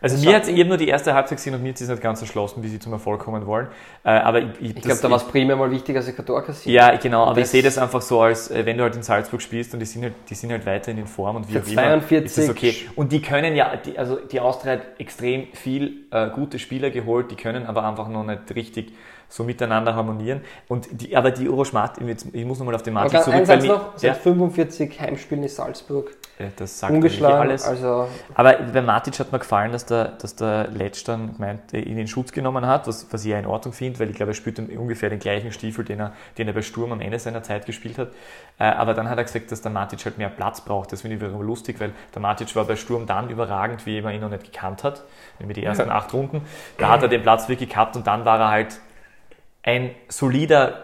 also mir hat eben nur die erste Halbzeit gesehen und mir ist es nicht ganz erschlossen, wie sie zum Erfolg kommen wollen. Äh, aber ich, ich, ich glaube, da war es primär mal wichtig, dass ich Tor kassiert. Ja, genau, aber ich sehe das einfach so, als äh, wenn du halt in Salzburg spielst und die sind halt, die sind halt weiterhin in Form und wie auch immer, ist okay. Und die können ja, die, also die Austria hat extrem viel äh, gute Spieler geholt, die können aber einfach noch nicht richtig so miteinander harmonieren. Und die, aber die Euroschmat, ich muss nochmal auf den Martin zurück. Weil noch, seit ja. 45 Heimspielen in Salzburg. Ja, das sagt ungeschlagen, alles. Also aber bei Matic hat mir gefallen, dass der, dass der Letsch dann meint, ihn in Schutz genommen hat, was, was ich ja in Ordnung finde, weil ich glaube, er spielt ungefähr den gleichen Stiefel, den er, den er bei Sturm am Ende seiner Zeit gespielt hat. Äh, aber dann hat er gesagt, dass der Matic halt mehr Platz braucht. Das finde ich wiederum lustig, weil der Matic war bei Sturm dann überragend, wie man ihn noch nicht gekannt hat. Nämlich die ersten acht Runden. Da hat er den Platz wirklich gehabt und dann war er halt ein solider,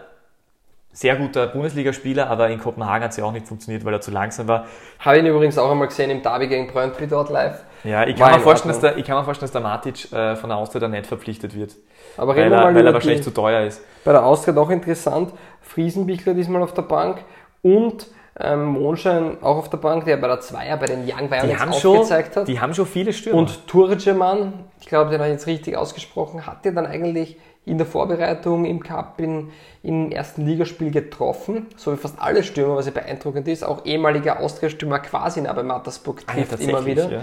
sehr guter Bundesligaspieler, aber in Kopenhagen hat es ja auch nicht funktioniert, weil er zu langsam war. Habe ihn übrigens auch einmal gesehen im Derby gegen Brøndby dort live. Ja, ich kann, mir vorstellen, dass der, ich kann mir vorstellen, dass der Matic äh, von der Austria dann nicht verpflichtet wird. Aber weil, er, weil er wahrscheinlich zu teuer ist. Bei der Austria doch interessant. Friesenbichler diesmal auf der Bank und ähm, Monschein auch auf der Bank, der bei der Zweier bei den Young Violets aufgezeigt hat. Die haben schon viele Stürmer. Und Turgeman, ich glaube, den habe ich jetzt richtig ausgesprochen, hat ja dann eigentlich in der Vorbereitung im Cup in, im ersten Ligaspiel getroffen, so wie fast alle Stürmer, was ja beeindruckend ist. Auch ehemaliger Austria-Stürmer quasi bei Mattersburg trifft ah, ja, immer wieder. Ja.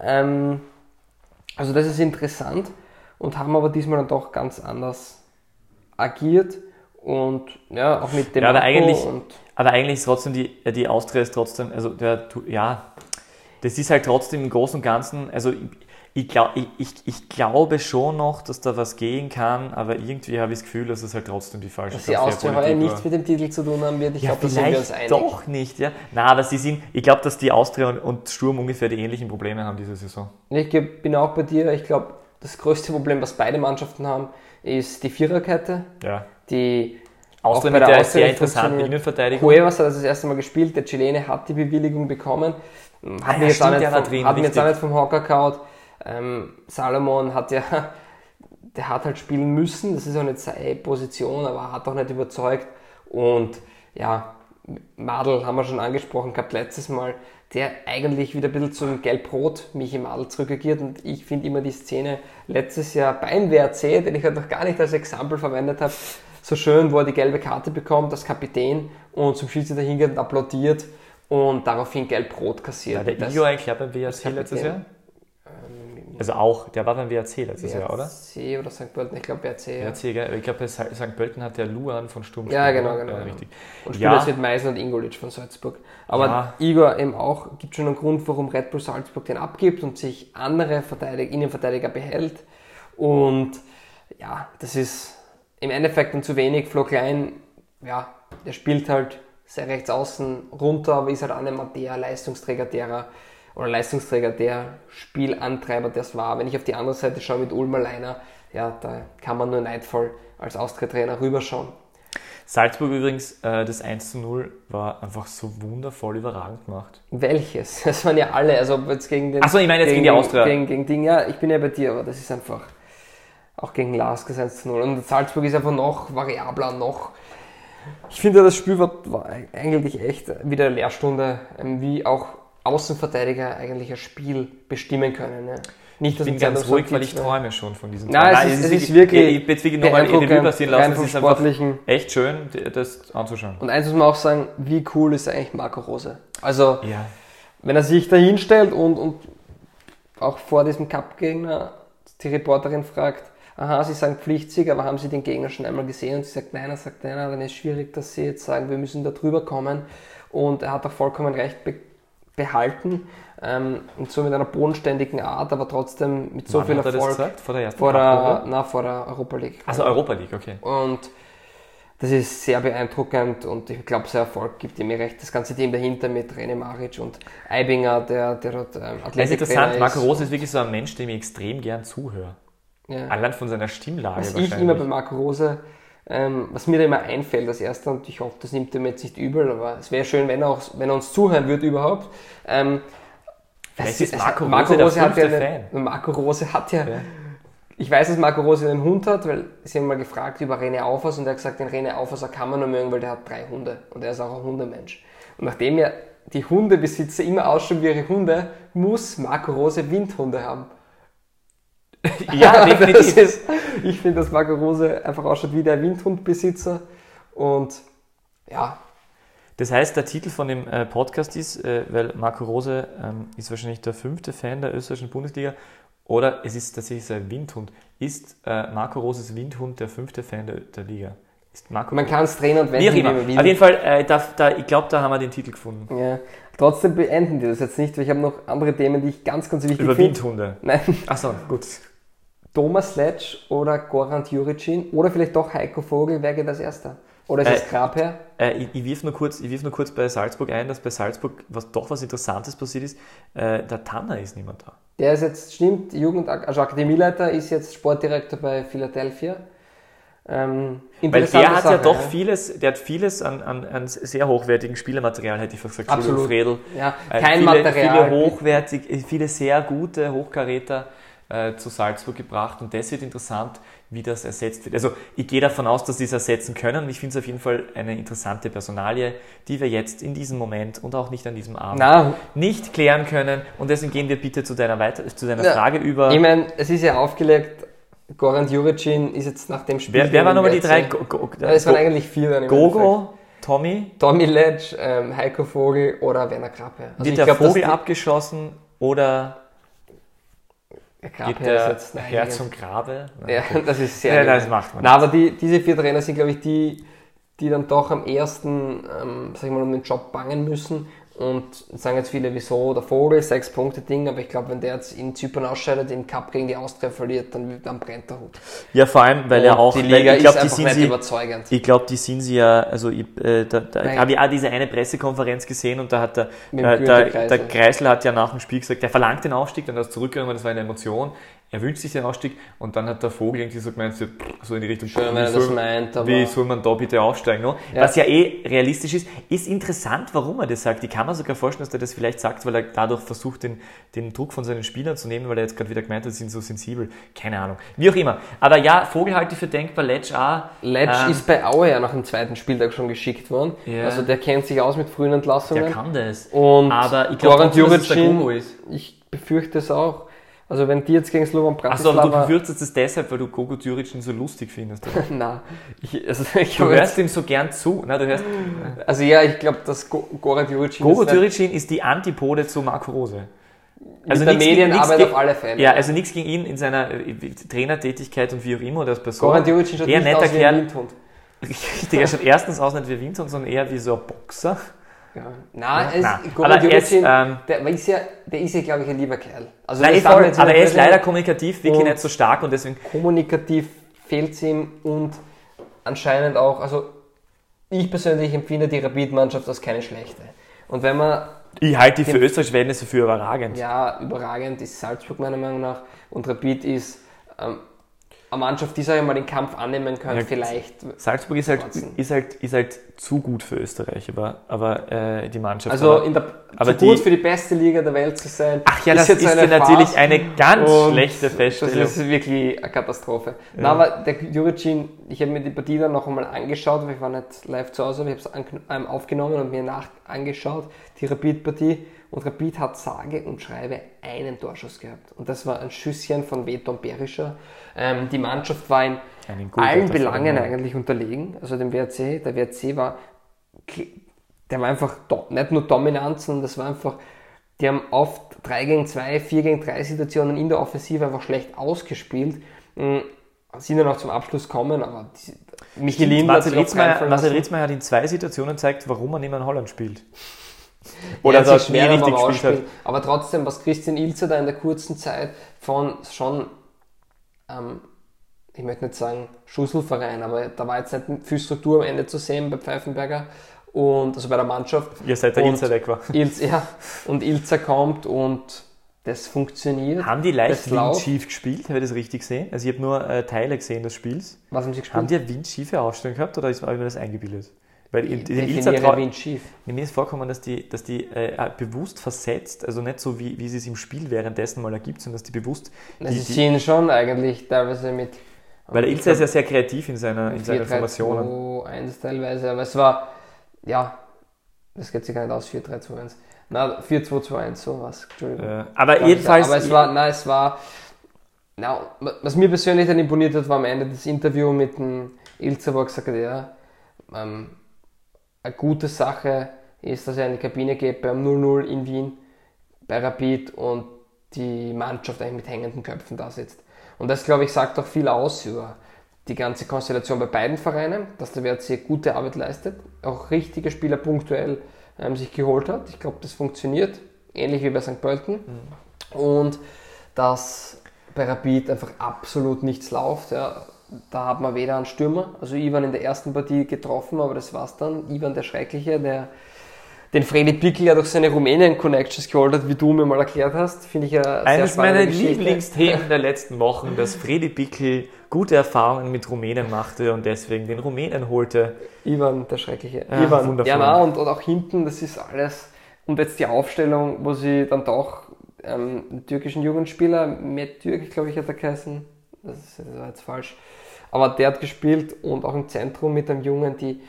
Ähm, also das ist interessant und haben aber diesmal dann doch ganz anders agiert und ja, auch mit dem ja, aber eigentlich, aber eigentlich ist trotzdem die, die Austria ist trotzdem, also der, ja, das ist halt trotzdem im Großen und Ganzen, also ich, glaub, ich, ich, ich, glaube schon noch, dass da was gehen kann, aber irgendwie habe ich das Gefühl, dass es halt trotzdem die falsche Dass die Austria heuer nichts mit dem Titel zu tun haben wird, ich ja, glaube, da sind wir uns einig. doch nicht, ja. Na, aber sie sind, ich glaube, dass die Austria und, und Sturm ungefähr die ähnlichen Probleme haben diese Saison. Ich bin auch bei dir, ich glaube, das größte Problem, was beide Mannschaften haben, ist die Viererkette. Ja. Die Austria mit der sehr interessanten Innenverteidigung. Cuevas hat das, das erste Mal gespielt, der Chilene hat die Bewilligung bekommen. Hat ah, mir jetzt, auch nicht, vom, drin, hat jetzt auch nicht vom Hocker gehauen. Ähm, Salomon hat ja, der hat halt spielen müssen, das ist auch nicht seine Position, aber hat auch nicht überzeugt. Und ja, Madel haben wir schon angesprochen gehabt letztes Mal, der eigentlich wieder ein bisschen zum Gelb-Rot Michi Madel zurückagiert. Und ich finde immer die Szene letztes Jahr beim WRC, den ich halt noch gar nicht als Exempel verwendet habe, so schön, wo er die gelbe Karte bekommt als Kapitän und zum Schiedsrichter hingeht und applaudiert und daraufhin Gelb-Rot kassiert. War der Igor eigentlich beim WRC letztes Jahr? Also auch, der war beim WRC letztes Jahr, oder? WRC oder St. Pölten, ich glaube WRC. Ja. WRC, gell? Ich glaube, St. Pölten hat der Luan von Sturm Ja, genau, genau. Ja, richtig. Und spielt ja. jetzt mit Meisen und Ingolic von Salzburg. Aber ja. Igor eben auch, gibt schon einen Grund, warum Red Bull Salzburg den abgibt und sich andere Verteidiger, Innenverteidiger behält. Und ja, das ist im Endeffekt dann zu wenig. Flo Klein, ja, der spielt halt sehr rechts außen runter, aber ist halt auch nicht der Leistungsträger derer oder Leistungsträger, der Spielantreiber, der es war. Wenn ich auf die andere Seite schaue mit Ulmer Leiner, ja, da kann man nur neidvoll als Austria-Trainer rüberschauen. Salzburg übrigens, äh, das 1 zu 0 war einfach so wundervoll überragend gemacht. Welches? Das waren ja alle, also jetzt gegen den. Achso, ich meine jetzt gegen, gegen die Austria. Gegen, gegen Ding, ja, ich bin ja bei dir, aber das ist einfach auch gegen Lask 1 zu 0. Und Salzburg ist einfach noch variabler, noch. Ich finde, das Spiel war, war eigentlich echt wieder Lehrstunde, ähm, wie auch Außenverteidiger eigentlich ein Spiel bestimmen können. Ne? Nicht, dass ich bin ganz ruhig, weil ich träume schon von diesem Nein, Nein, es, ist, es ist wirklich. Ich jetzt wirklich nochmal passieren lassen. Es ist einfach echt schön, das anzuschauen. Und eins muss man auch sagen, wie cool ist eigentlich Marco Rose? Also, ja. wenn er sich da hinstellt und, und auch vor diesem Cup-Gegner die Reporterin fragt, aha, Sie sagen Pflichtsieg, aber haben Sie den Gegner schon einmal gesehen? Und sie sagt, nein, er sagt, nein, dann ist es schwierig, dass Sie jetzt sagen, wir müssen da drüber kommen. Und er hat auch vollkommen recht behalten ähm, und so mit einer bodenständigen Art, aber trotzdem mit so Wann viel hat Erfolg. Er das gesagt? Vor der ersten vor der, na, vor der Europa League. Also Europa League, okay. Und das ist sehr beeindruckend und ich glaube, sein Erfolg gibt ihm recht. Das ganze Team dahinter mit René Maric und Eibinger, der, der dort ähm, Athletik Das ist interessant, Marco Rose ist wirklich so ein Mensch, dem ich extrem gern zuhöre. Ja. Allein von seiner Stimmlage Was ich immer bei Marco Rose ähm, was mir da immer einfällt als erster, und ich hoffe, das nimmt er mir jetzt nicht übel, aber es wäre schön, wenn er, auch, wenn er uns zuhören würde überhaupt. Ähm, Vielleicht ist Marco, Marco Rose, hat ja eine, Marco Rose hat ja, ja, Ich weiß, dass Marco Rose einen Hund hat, weil sie haben mal gefragt über René Aufers und er hat gesagt, den René Aufers kann man nur mögen, weil der hat drei Hunde und er ist auch ein Hundemensch. Und nachdem ja die Hundebesitzer immer ausschauen wie ihre Hunde, muss Marco Rose Windhunde haben. Ja, definitiv. ist, ich finde, dass Marco Rose einfach ausschaut wie der Windhundbesitzer und ja, Das heißt, der Titel von dem äh, Podcast ist, äh, weil Marco Rose ähm, ist wahrscheinlich der fünfte Fan der österreichischen Bundesliga oder es ist tatsächlich sein Windhund. Ist äh, Marco Roses Windhund der fünfte Fan der, der Liga? Ist Marco man kann es drehen und Wie wenden, immer. man will. Auf jeden Fall, äh, da, da, ich glaube, da haben wir den Titel gefunden. Ja. Trotzdem beenden wir das jetzt nicht, weil ich habe noch andere Themen, die ich ganz, ganz wichtig Über finde. Windhunde. Nein, Achso, gut. Thomas Letsch oder Gorant Juricin oder vielleicht doch Heiko Vogel, wer geht als erster? Oder ist Äh, es Grabherr? Äh, ich, ich wirf nur kurz, ich wirf nur kurz bei Salzburg ein, dass bei Salzburg was, doch was Interessantes passiert ist. Äh, der Tanner ist mehr da. Der ist jetzt, stimmt, Jugend, also Akademieleiter, ist jetzt Sportdirektor bei Philadelphia. Ähm, Weil der hat ja Sache, doch vieles, der hat vieles an, an, an sehr hochwertigen Spielermaterial, hätte ich fast gesagt. Absolut. Fredel. Ja, Äh, kein viele, Material. Viele hochwertig, äh, viele sehr gute Hochkaräter äh, zu Salzburg gebracht und das wird interessant, wie das ersetzt wird. Also ich gehe davon aus, dass die es ersetzen können und ich finde es auf jeden Fall eine interessante Personalie, die wir jetzt in diesem Moment und auch nicht an diesem Abend Na, nicht klären können und deswegen gehen wir bitte zu deiner, weiter, zu deiner Ja, Frage über. ich meine, es ist ja aufgelegt, Gorant Juricin ist jetzt nach dem Spiel. Wer, wer waren nochmal die drei? Go, Go, Ja, es waren Go, eigentlich vier dann. Gogo, Tommy, Tommy Letsch, ähm, Heiko Vogel oder Werner Grabherr. Also wird ich der Vogel abgeschossen oder Der geht der jetzt, nein, Herr zum Grabe? Ja, das ist sehr Ja, das macht man Na, aber die, diese vier Trainer sind, glaube ich, die, die dann doch am ersten, ähm, sag ich mal, um den Job bangen müssen. Und sagen jetzt viele, wieso der Vogel, sechs Punkte Ding, aber ich glaube, wenn der jetzt in Zypern ausscheidet, den Cup gegen die Austria verliert, dann, dann brennt der Hut. Ja, vor allem, weil Und er auch, die Liga ich glaube, die sind sie, überzeugend. ich glaube, die sind sie ja, also ich, äh, da, da habe ich auch diese eine Pressekonferenz gesehen und da hat der, äh, der, Günther der Kreisel. Kreisel hat ja nach dem Spiel gesagt, er verlangt den Aufstieg, dann hat es zurückgenommen, das war eine Emotion. Er wünscht sich den Aufstieg und dann hat der Vogel irgendwie so gemeint, so so in die Richtung, Schön, wie das soll- meint, aber- wie soll man da bitte aufsteigen? No? Ja. Was ja eh realistisch ist, ist interessant, warum er das sagt. Ich kann mir sogar vorstellen, dass er das vielleicht sagt, weil er dadurch versucht, den, den Druck von seinen Spielern zu nehmen, weil er jetzt gerade wieder gemeint hat, sie sind so sensibel. Keine Ahnung. Wie auch immer. Aber ja, Vogel halte ich für denkbar, Letsch auch. Letsch Ähm, ist bei Aue ja nach dem zweiten Spieltag schon geschickt worden. Ja. Also der kennt sich aus mit frühen Entlassungen. Der kann das. Und Aber ich glaube dass es der Gogo ist. ich befürchte es auch. Also wenn die jetzt gegen Slovan Achso, aber du Bratislava... befürchtest es deshalb, weil du Gogo Djuricin so lustig findest. Na, ich, also, ich Du hörst ihm so gern zu. Na, du hörst, also ja, ich glaube, dass Go- Goran Juricin Gogo ist Djuricin ist die Antipode zu Marco Rose. mit der Medienarbeit auf alle Fälle. Ja, also nichts gegen ihn in seiner äh, Trainertätigkeit und wie auch immer oder als Person. Goran Juricin schaut eher nicht netter aus wie ein Kerl. Windhund. Richtig, er schaut erstens aus nicht wie Windhund, sondern eher wie so ein Boxer. Ja. Nein, es, Na, Goran aber er ist, ähm, der ist ja, der ist ja, glaube ich, ein lieber Kerl. Also Nein, voll, aber er ist leider kommunikativ wirklich nicht so stark und deswegen kommunikativ fehlt es ihm und anscheinend auch, also ich persönlich empfinde die Rapid-Mannschaft als keine schlechte. Und wenn man, Ich halte die für österreichische Verhältnisse für überragend. ja, überragend ist Salzburg meiner Meinung nach und Rapid ist ähm, eine Mannschaft, die, sag ich mal, den Kampf annehmen kann, Ja, vielleicht. Salzburg ist halt, ist, halt, ist halt zu gut für Österreich, aber, aber äh, die Mannschaft. Also in der, aber zu gut die- für die beste Liga der Welt zu sein. ach ja, das ist, jetzt ja eine natürlich eine ganz schlechte Feststellung. Das ist wirklich eine Katastrophe. Na, aber der Juricin, ich habe mir die Partie dann noch einmal angeschaut, weil ich war nicht live zu Hause, aber ich habe es ähm, aufgenommen und mir nach angeschaut, die Rapid-Partie. Und Rapid hat sage und schreibe einen Torschuss gehabt. Und das war ein Schüsschen von Veton Berischer. Ähm, die Mannschaft war in allen Belangen davon. eigentlich unterlegen. Also dem WRC, der WRC war, der war einfach nicht nur dominant, sondern das war einfach, die haben oft 3 gegen 2, 4 gegen 3 Situationen in der Offensive einfach schlecht ausgespielt. Mhm. Sind dann auch zum Abschluss kommen, aber die, Michelin Marcel Ritzmeier, Marcel. Ritzmeier hat in zwei Situationen gezeigt, warum er nicht mehr in Holland spielt. Oder ja, nie schwer richtig gespielt hat. Aber trotzdem, was Christian Ilzer da in der kurzen Zeit von schon, ähm, ich möchte nicht sagen Schusselverein, aber da war jetzt nicht viel Struktur am Ende zu sehen bei Pfeifenberger und also bei der Mannschaft. Ihr seid der Ilzer weg war. Ilz, ja, und Ilzer kommt und das funktioniert. Haben die leicht windschief gespielt? Habe ich das richtig gesehen? Also ich habe nur äh, Teile gesehen des Spiels. Was haben sie gespielt? Haben die eine windschiefe Aufstellung gehabt oder ist mir das eingebildet? Weil den Definiere Ilzer Wind schief. mir ist vorkommen, dass die, dass die äh, bewusst versetzt, also nicht so wie, wie sie es im Spiel währenddessen mal ergibt, sondern dass die bewusst. Also Die, sie die, ziehen schon eigentlich teilweise mit. weil der Ilzer ist ja sehr kreativ in, seiner, in seinen 4-3-2, Formationen. 1 teilweise, aber es war, ja, das geht sich gar nicht aus, 4-3-2-1. Na, 4-2-2-1, so was, Entschuldigung. Äh, aber Ja, jedenfalls. Aber es war, nein, es war, na, was mir persönlich dann imponiert hat, war am Ende das Interview mit dem Ilzer, wo er gesagt hat, ja, ähm, eine gute Sache ist, dass er in die Kabine geht beim 0-0 in Wien, bei Rapid und die Mannschaft eigentlich mit hängenden Köpfen da sitzt. Und das, glaube ich, sagt auch viel aus über die ganze Konstellation bei beiden Vereinen, dass der WRC gute Arbeit leistet, auch richtige Spieler punktuell ähm, sich geholt hat. Ich glaube, das funktioniert, ähnlich wie bei St. Pölten. Und dass bei Rapid einfach absolut nichts läuft. Ja. Da hat man weder einen Stürmer, also Ivan in der ersten Partie getroffen, aber das war's dann. Ivan der Schreckliche, der den Freddy Pickel ja durch seine Rumänien-Connections geholt hat, wie du mir mal erklärt hast, finde ich ja sehr Eines meiner Geschichte. Lieblingsthemen der letzten Wochen, dass Freddy Bickel gute Erfahrungen mit Rumänen machte und deswegen den Rumänen holte. Ivan, der Schreckliche. Ja, Ivan, wundervoll. ja, na, und, und auch hinten, das ist alles. Und jetzt die Aufstellung, wo sie dann doch ähm, einen türkischen Jugendspieler, Met Türk, glaube ich, hat er geheißen. Das, ist, das war jetzt falsch. Aber der hat gespielt und auch im Zentrum mit einem Jungen, die.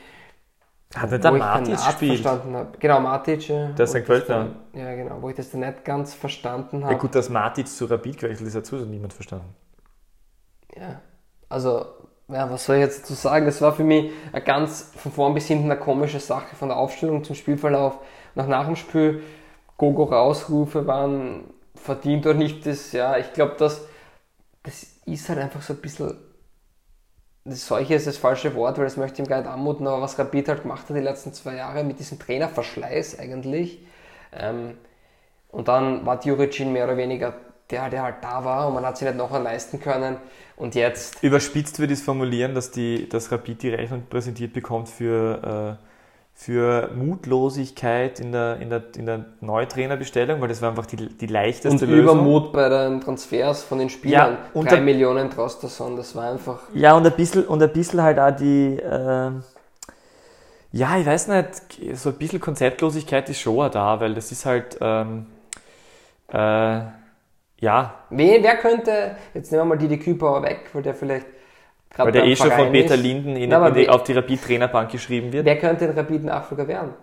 Hat nicht wo der Matic gespielt? verstanden habe. Genau, Matic. Ja, Der Wo St. ich das Pöltner. dann- Ja, genau, wo ich das dann nicht ganz verstanden Ja habe. gut, dass Matic zu Rapid gewechselt ist, hat sowieso niemand verstanden. Ja, also, ja, was soll ich jetzt dazu sagen? Das war für mich eine ganz von vorn bis hinten eine komische Sache, von der Aufstellung zum Spielverlauf. Nach nach dem Spiel, Gogo Rausrufe waren verdient oder nicht. Das, ja, ich glaube, das, das ist halt einfach so ein bisschen. Solche ist das falsche Wort, weil das möchte ich ihm gar nicht anmuten, aber was Rapid halt gemacht hat die letzten zwei Jahre mit diesem Trainerverschleiß eigentlich. Ähm, und dann war Djuricin mehr oder weniger der, der halt da war und man hat sich nicht noch leisten können. Und jetzt Überspitzt würde ich es formulieren, dass, die, dass Rapid die Rechnung präsentiert bekommt für, äh, für Mutlosigkeit in der, in der, in der Neutrainerbestellung, weil das war einfach die, die leichteste und Lösung. Übermut bei den Transfers von den Spielern. Ja, und Drei Millionen traust du son, das war einfach. Ja, und ein bisschen, und ein bisschen halt auch die, äh, ja, ich weiß nicht, so ein bisschen Konzeptlosigkeit ist schon auch da, weil das ist halt, ähm, äh, ja, Wen, wer könnte, jetzt nehmen wir mal Didi Kübauer weg, weil der vielleicht weil der eh schon von Peter ist. Linden in, Na, in die, auf die Rapid-Trainerbank geschrieben wird. Wer könnte ein Rapid-Nachfolger werden?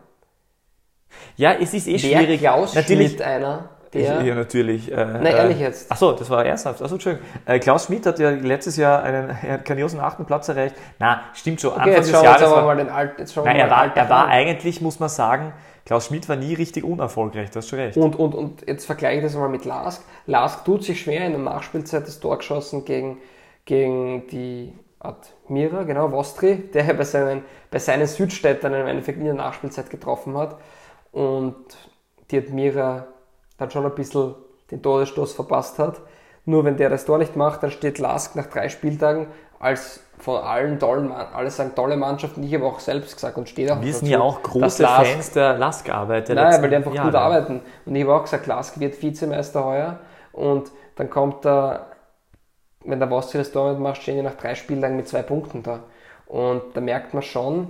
Ja, es ist eh Wer schwierig. Klaus Natürlich, Schmidt einer, der... ja, natürlich. Äh, Na, ehrlich jetzt. Achso, das war ernsthaft. Achso, Entschuldigung. Äh, Klaus Schmidt hat ja letztes Jahr einen grandiosen achten Platz erreicht. Na, stimmt schon. okay, Anfang jetzt des Jahres aber war, mal den Alt... Jetzt Nein, er mal war, er war eigentlich, muss man sagen, Klaus Schmidt war nie richtig unerfolgreich, du hast schon recht. Und, und, und jetzt vergleiche ich das mal mit Lask. Lask tut sich schwer in der Nachspielzeit das Tor geschossen gegen, gegen die Admira, genau, Vostri, der ja bei seinen, bei seinen Südstädtern im Endeffekt in der Nachspielzeit getroffen hat. Und die Admira dann schon ein bisschen den Todesstoß verpasst hat. Nur wenn der das Tor nicht macht, dann steht Lask nach drei Spieltagen als von allen tollen, alle sagen tolle Mannschaften, ich habe auch selbst gesagt und steht auch Wir sind ja auch große Lask- Fans der Lask-Arbeit. Nein, letzten weil die einfach Jahre. gut arbeiten. Und ich habe auch gesagt, Lask wird Vizemeister heuer. Und dann kommt da, wenn der Vostri das Tor macht, stehen die nach drei Spieltagen mit zwei Punkten da. Und da merkt man schon,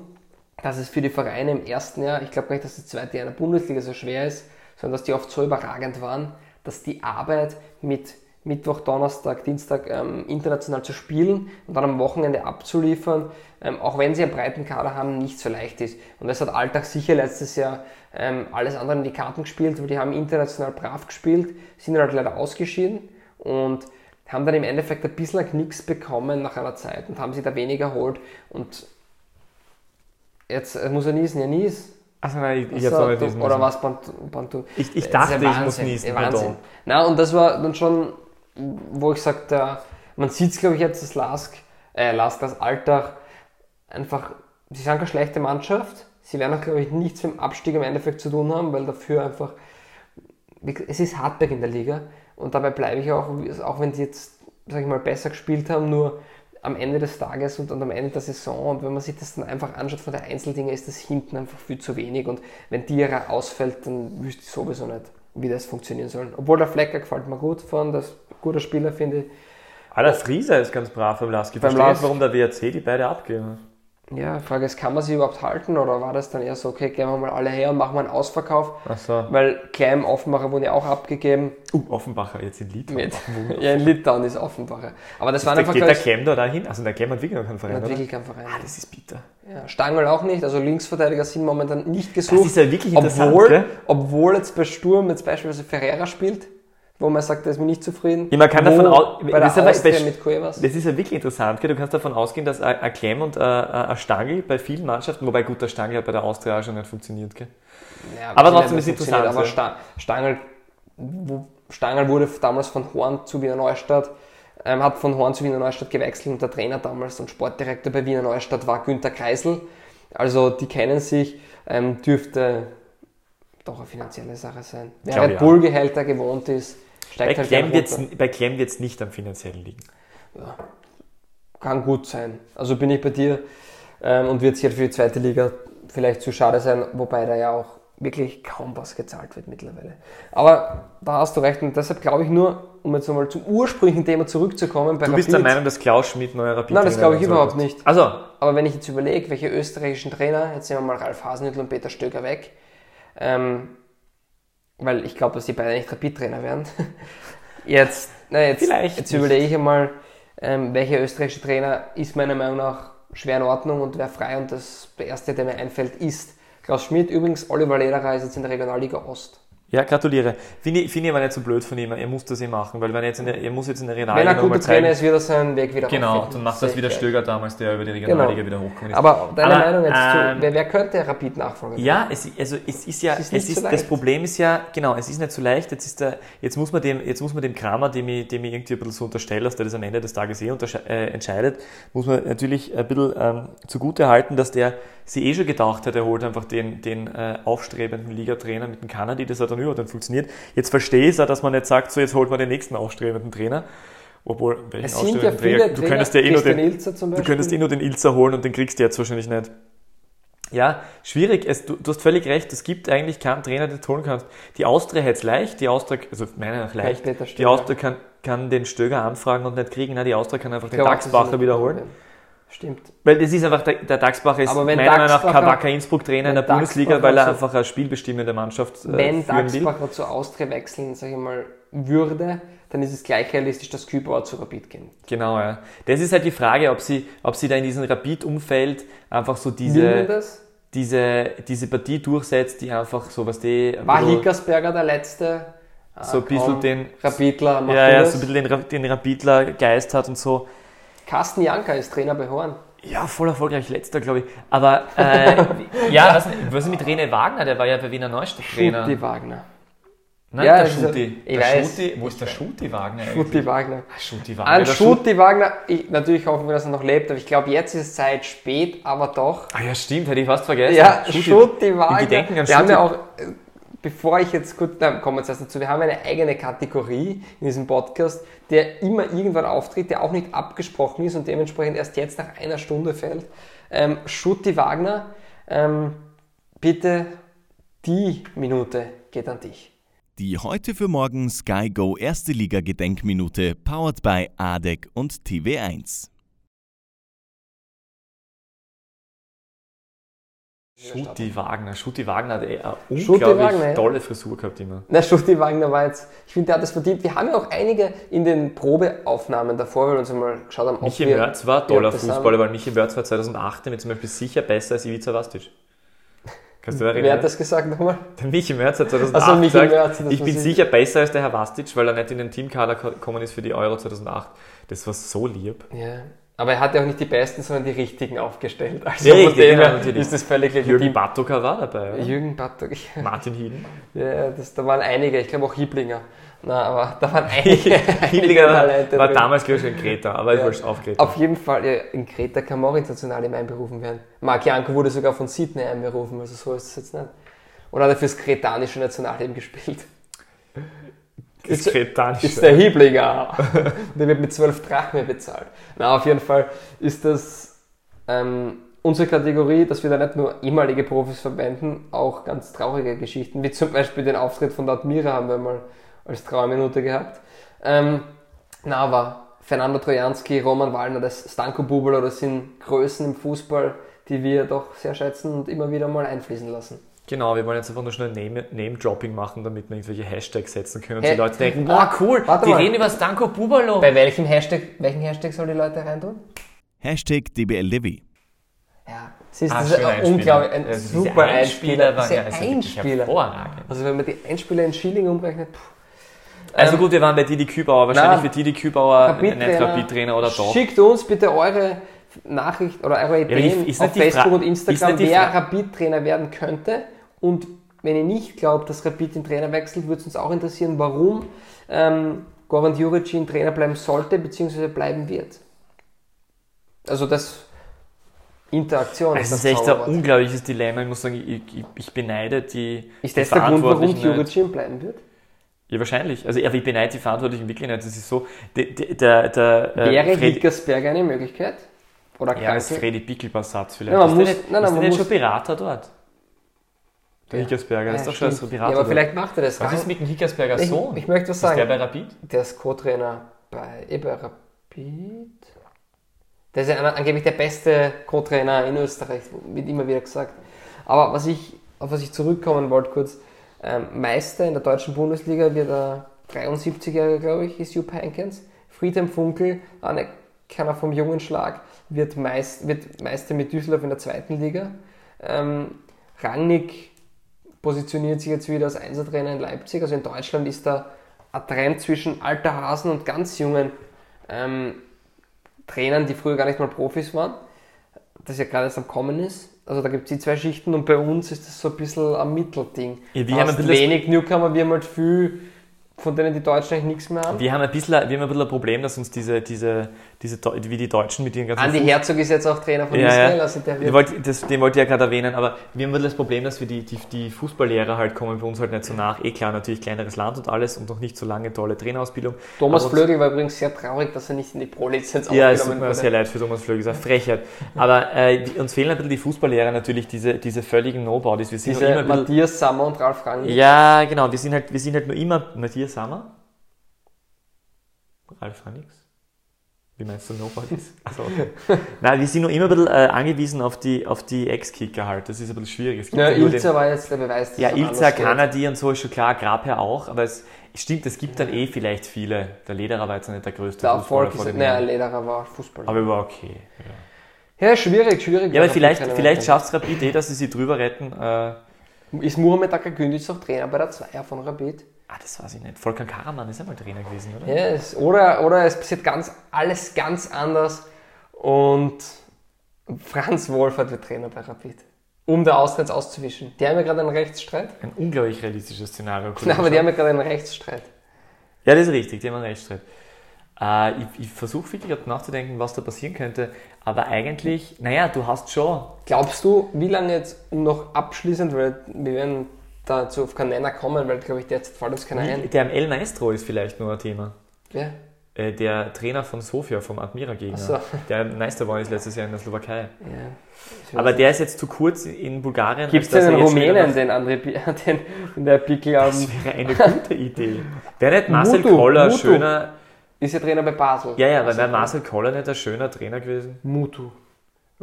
dass es für die Vereine im ersten Jahr, ich glaube gar nicht, dass das zweite Jahr in der Bundesliga so schwer ist, sondern dass die oft so überragend waren, dass die Arbeit mit Mittwoch, Donnerstag, Dienstag ähm, international zu spielen und dann am Wochenende abzuliefern, ähm, auch wenn sie einen breiten Kader haben, nicht so leicht ist. Und das hat Alltag sicher letztes Jahr ähm, alles andere in die Karten gespielt, weil die haben international brav gespielt, sind halt leider ausgeschieden und haben dann im Endeffekt ein bisschen Knicks bekommen nach einer Zeit und haben sie da weniger erholt und jetzt äh, muss er niesen, ja nies. Also nein, ich, ich So, hab's auch nicht du- lesen oder was, Bant- Bantu? Ich, ich Das dachte, ich muss niesen. Wahnsinn. Na, und das war dann schon, wo ich sagte, man sieht es, glaube ich, jetzt, dass Lask, äh, Lask, das Alltag einfach, sie sind keine schlechte Mannschaft. Sie werden auch, glaube ich, nichts mit dem Abstieg im Endeffekt zu tun haben, weil dafür einfach, es ist Hartberg in der Liga und dabei bleibe ich auch, auch wenn sie jetzt, sage ich mal, besser gespielt haben, nur am Ende des Tages und, und am Ende der Saison und wenn man sich das dann einfach anschaut von der Einzeldinge, ist das hinten einfach viel zu wenig und wenn Dira ausfällt, dann wüsste ich sowieso nicht, wie das funktionieren soll. Obwohl der Flecker gefällt mir gut von, das ist ein guter Spieler, finde ich. Ah, der Frieser ist ganz brav beim Lask. Ich Beim verstehe nicht, warum der WRC die beide abgeben. Ja, Frage ist, kann man sie überhaupt halten oder war das dann eher so, okay, gehen wir mal alle her und machen wir einen Ausverkauf? Ach so. Weil Klein Offenbacher wurden ja auch abgegeben. Uh, Offenbacher jetzt in Litauen. Mit, ja, in Litauen ist Offenbacher. Aber das waren Da einfach geht der Clem da dahin? Also der Clem hat wirklich noch keinen Verein, oder? wirklich kein Verein. Ah, das ist bitter. Ja, Stangl auch nicht, also Linksverteidiger sind momentan nicht Das gesucht. ist ja wirklich interessant, obwohl, gell? obwohl jetzt bei Sturm jetzt beispielsweise Ferreira spielt, wo man sagt, der ist mir nicht zufrieden. Ja, man kann wo davon aus- bei das ist bei- mit Cuevas. Das ist ja wirklich interessant? Du kannst davon ausgehen, dass ein Clem und äh, ein ein Stangl bei vielen Mannschaften, wobei gut, der Stangl hat bei der Austria auch schon nicht funktioniert, gell? Ja, Aber trotzdem ist funktioniert, interessant, Aber Sta- Stangl, wo- Stangl wurde damals von Horn zu Wiener Neustadt, ähm, hat von Horn zu Wiener Neustadt gewechselt und der Trainer damals und Sportdirektor bei Wiener Neustadt war Günter Kreisel. Also die kennen sich, ähm, dürfte doch eine finanzielle Sache sein. Wer Red ja. Bull-Gehälter gewohnt ist, Bei steigt halt Clem wird's, bei Clem wird's nicht am finanziellen liegen. Kann gut sein. Also bin ich bei dir ähm, und wird sicher für die zweite Liga vielleicht zu schade sein, wobei da ja auch wirklich kaum was gezahlt wird mittlerweile. Aber da hast du recht und deshalb glaube ich nur, um jetzt nochmal zum ursprünglichen Thema zurückzukommen, bei Du bist der Meinung, dass Klaus Schmidt neuer Rapid Nein, das glaube ich überhaupt sollte? nicht. Also, Aber wenn ich jetzt überlege, welche österreichischen Trainer, jetzt nehmen wir mal Ralf Hasenhüttl und Peter Stöger weg, ähm, weil ich glaube, dass die beide nicht Rapid-Trainer werden. Jetzt, na jetzt, Vielleicht jetzt überlege ich einmal, ähm, welcher österreichische Trainer ist meiner Meinung nach schwer in Ordnung und wäre frei und das, der erste, der mir einfällt, ist Klaus Schmidt. Übrigens, Oliver Lederer ist jetzt in der Regionalliga Ost. Ja, gratuliere. Finde ich, finde ich aber nicht so blöd von ihm. Er muss das eh machen, weil wenn er jetzt in der, er muss jetzt in der Wenn Regionalliga er noch mal guter Trainer ist, wird er seinen Weg wieder Genau, auffinden. dann macht das wieder. Stöger damals, der über die Regionalliga wieder hochgekommen ist. Aber deine Aber, Meinung jetzt ähm, zu, wer, wer könnte Rapid-Nachfolger sein? Ja, es, also es ist ja, Es es ist nicht ist, so das. Problem ist ja, genau, es ist nicht so leicht. Jetzt, ist der, jetzt, muss man dem, jetzt muss man dem Kramer, dem ich, dem ich irgendwie ein bisschen so unterstelle, dass der das am Ende des Tages eh äh, entscheidet, muss man natürlich ein bisschen ähm, zugute halten, dass der sie eh schon gedacht hat, er holt einfach den, den äh, aufstrebenden Ligatrainer mit dem Kanadi, das hat dann überhaupt nicht funktioniert. Jetzt verstehe ich es auch, dass man nicht sagt, so jetzt holt man den nächsten aufstrebenden Trainer. Obwohl, welchen Es sind ja viele Trainer? Du könntest ja eh nur den, Ilzer zum Du könntest eh nur den Ilzer holen und den kriegst du jetzt wahrscheinlich nicht. Ja, schwierig. Es, du, du hast völlig recht. Es gibt eigentlich keinen Trainer, den du holen kannst. Die Austria hätte es leicht. Die Austria, also meiner nach leicht. Die. Austria kann, kann den Stöger anfragen und nicht kriegen. Nein, die Austria kann einfach den glaube, Dachsbacher wiederholen. Stimmt. Weil das ist einfach, der, der Dachsbacher ist meiner Meinung nach kein Wacker Innsbruck-Trainer in der Bundesliga, weil er einfach eine spielbestimmende Mannschaft äh, Wenn führen will. Zu Austria wechseln, sage ich mal, würde, dann ist es gleich realistisch, dass Kübauer zu Rapid gehen. Genau, ja. Das ist halt die Frage, ob sie, ob sie da in diesem Rapid-Umfeld einfach so diese, diese, diese Partie durchsetzt, die einfach so, was die... War bisschen- Hickersberger der Letzte? Ah, So ein bisschen komm, den- Rapidler, ja, ja, so ein bisschen den, den Rapidler Geist hat und so. Carsten Janka ist Trainer bei Horn. Ja, voll erfolgreich, letzter, glaube ich. Aber, äh, ja, was, was ist mit René Wagner? Der war ja bei Wiener Neustadt Trainer. Schutti Wagner. Nein, Ja, der ich Der weiß. Schutti. Wo ist der Schutti Wagner eigentlich? Schutti Wagner. Ah, Schutti Wagner. An Der Schut- Schutti Wagner, ich, natürlich hoffen wir, dass er noch lebt, aber ich glaube, jetzt ist Zeit spät, aber doch. Ah ja, stimmt, hätte ich fast vergessen. Ja, Schutti Wagner. Im Gedenken an wir haben ja auch, äh, bevor ich jetzt gut, na, kommen wir jetzt erst dazu, wir haben eine eigene Kategorie in diesem Podcast, der immer irgendwann auftritt, der auch nicht abgesprochen ist und dementsprechend erst jetzt nach einer Stunde fällt. Ähm, Schutti Wagner, ähm, bitte die Minute geht an dich. Die heute für morgen Sky Go Erste Liga Gedenkminute powered by ADEC und TV1. Schutti Wagner. Schutti Wagner hat eh eine unglaublich Wagner, tolle Frisur gehabt immer. Na, Schutti Wagner war jetzt, ich finde, der hat das verdient. Wir haben ja auch einige in den Probeaufnahmen davor, weil wir uns einmal geschaut haben, ob Michi wir, Mörz war toller Fußballer, weil Michi Mörz war 2008 mit zum Beispiel sicher besser als Ivica Vastic. Kannst du erinnern? Wer hat das gesagt nochmal? Der Michi Mörz hat 2008 Also gesagt, Mörz, ich bin sicher. besser als der Herr Vastic, weil er nicht in den Teamkader ko- gekommen ist für die Euro 2008. Das war so lieb. Ja. Aber er hat ja auch nicht die Besten, sondern die Richtigen aufgestellt. Also Ja, von richtig, dem ja, her natürlich. ist das völlig Jürgen legitim. Batoka war dabei, oder? Jürgen Bartok. Martin Hieden. Ja, das, da waren einige, ich glaube auch Hiblinger. Na, aber da waren einige, war, Talente war drin. damals, glaube ich, schon in Kreta, aber ich Ja. wollte auf Kreta. Auf jeden Fall, ja, in Kreta kann man auch international einberufen werden. Marc Janko wurde sogar von Sydney einberufen, also so ist es jetzt nicht. Oder hat er fürs kretanische Nationalteam gespielt? Kretanische. Ist der Hiblinger. der wird mit 12 Drachmen bezahlt. Na, auf jeden Fall ist das ähm, unsere Kategorie, dass wir da nicht nur ehemalige Profis verwenden, auch ganz traurige Geschichten, wie zum Beispiel den Auftritt von Admira haben wir mal als Trauerminute gehabt. Ähm, na, aber Fernando Trojanski, Roman Wallner, das Stanko Bubel, das sind Größen im Fußball, die wir doch sehr schätzen und immer wieder mal einfließen lassen. Genau, wir wollen jetzt einfach nur schnell Name- Name-Dropping machen, damit wir irgendwelche Hashtags setzen können und Hey, die Leute denken, ah, boah, cool, warte die mal. reden über Stanko Bubalo. Bei welchem Hashtag, welchen Hashtag soll die Leute reintun? Hashtag DBLDevi. Ja, siehst Ah, das ist ein unglaublich, ein Also diese super Einspieler Einspieler. ja also Einspieler. hervorragend. Also wenn man die Einspieler in Schilling umrechnet, puh. Also Ähm, gut, wir waren bei Didi Kübauer, wahrscheinlich für Didi Kübauer nicht Rapid-Trainer. Rapid-Trainer oder doch. Schickt uns bitte eure Nachricht oder eure Ideen ist auf Facebook Fra- und Instagram, wer Rapid-Trainer werden könnte. Und wenn ihr nicht glaubt, dass Rapid den Trainer wechselt, würde es uns auch interessieren, warum ähm, Goran Juricin Trainer bleiben sollte, bzw. bleiben wird. Also das Interaktion Es das ist echt ein Zauberwort. unglaubliches Dilemma. Ich muss sagen, ich, ich, ich beneide die, Ist die das der Grund, warum. Juricin bleiben wird? Ja, wahrscheinlich. Also, aber ich beneide die Verantwortlichen wirklich nicht. Das ist so, der, der, der, äh, Wäre Hickersberger eine Möglichkeit? Oder ja, als? Freddy Pickelbass-Satz vielleicht. Ja, man ist muss- der nicht, nein, nein, ist der man nicht muss- schon Berater dort? Der Ja. Hickersberger, das ist Ja, doch schon stimmt. Berater Ja, aber vielleicht macht er das. Was ist mit dem Hickersberger Sohn? ich möchte was ist der sagen. bei Rapid? Der ist Co-Trainer bei, eh bei Rapid. Der ist ja angeblich der beste Co-Trainer in Österreich, wird immer wieder gesagt. Aber was ich, auf was ich zurückkommen wollte kurz, ähm, Meister in der deutschen Bundesliga wird der 73-Jährige, glaube ich, ist Jupp Heynckes. Friedhelm Funkel, Anerkenner vom jungen Schlag, wird, Meist, wird Meister mit Düsseldorf in der zweiten Liga. Ähm, Rangnick positioniert sich jetzt wieder als Einsertrainer in Leipzig. Also in Deutschland ist da ein Trend zwischen alter Hasen und ganz jungen ähm, Trainern, die früher gar nicht mal Profis waren, das ja gerade erst am Kommen ist. Also da gibt es die zwei Schichten und bei uns ist das so ein bisschen ein Mittelding. Ja, wir haben ein wenig Newcomer, wir haben halt viel, von denen die Deutschen eigentlich nichts mehr haben. Wir haben ein bisschen, wir haben ein bisschen ein Problem, dass uns diese, diese, diese, wie die Deutschen mit ihren ganzen Andi Fuß- Herzog ist jetzt auch Trainer von Ja, Israel, ja. also der Den wird wollte, das, den wollte ich ja gerade erwähnen, aber wir haben ein bisschen das Problem, dass wir die, die, die Fußballlehrer halt kommen bei uns halt nicht so nach. Eh klar, natürlich kleineres Land und alles und noch nicht so lange tolle Trainerausbildung. Thomas Aber Flögel war übrigens sehr traurig, dass er nicht in die Pro-Lizenz Ja, es tut mir wurde. sehr leid für Thomas Flögel, ist eine Frechheit. Aber äh, uns fehlen ein bisschen die Fußballlehrer natürlich, diese, diese völligen Nobodies. Wir sind immer Matthias Sammer und Ralf Rangnick. Ja, genau, wir sind halt, wir sind halt nur immer Matthias Sammer. Ralf Hannix? Wie meinst du Nobodies? Okay. Nein, wir sind nur immer ein bisschen äh, angewiesen auf die, auf die Ex-Kicker halt. Das ist ein bisschen schwierig. Gibt Ja, nur den- Ilza war jetzt der Beweis, dass Ja, Ilza. Kanadi und so ist schon klar, Grabherr auch, aber es stimmt, es gibt dann eh vielleicht viele. Der Lederer war jetzt nicht der größte Der Fußballer Erfolg ist, naja. Lederer war Fußballer. Aber er war okay. Ja, Ja, schwierig, schwierig. ja aber vielleicht, vielleicht schafft es Rapid eh, dass sie sich drüber retten. Äh, Ist Muhammed Akagündic auch Trainer bei der Zweier von Rapid? Ah, das weiß ich nicht. Volkan Karaman ist einmal Trainer gewesen, oder? Ja, es, oder, oder es passiert ganz, alles ganz anders und Franz Wohlfahrt wird Trainer bei Rapid. Um der Austria auszuwischen. Die haben ja gerade einen Rechtsstreit. Ein unglaublich realistisches Szenario. Nein, aber die haben ja gerade einen Rechtsstreit. Ja, das ist richtig, die haben einen Rechtsstreit. Äh, ich ich versuche wirklich gerade nachzudenken, was da passieren könnte, aber eigentlich, naja, du hast schon. Glaubst du, wie lange jetzt, um noch abschließend, weil wir werden dazu auf keinen Nenner kommen, weil glaube ich derzeit fällt uns keiner ein. Der El Maestro ist vielleicht nur ein Thema. Ja. Äh, der Trainer von Sofia, vom Admira-Gegner. So. Der Meister geworden ist letztes Jahr in der Slowakei. ja. Aber der ist jetzt zu kurz in Bulgarien. Gibt es schon wieder Rumänen, den André den, den der Pickel am, Das wäre eine gute Idee. Wäre nicht Marcel Mutu, Koller ein Mutu. schöner. ist ja Trainer bei Basel. Ja, ja, aber Also, wäre Marcel Koller nicht ein schöner Trainer gewesen? Mutu.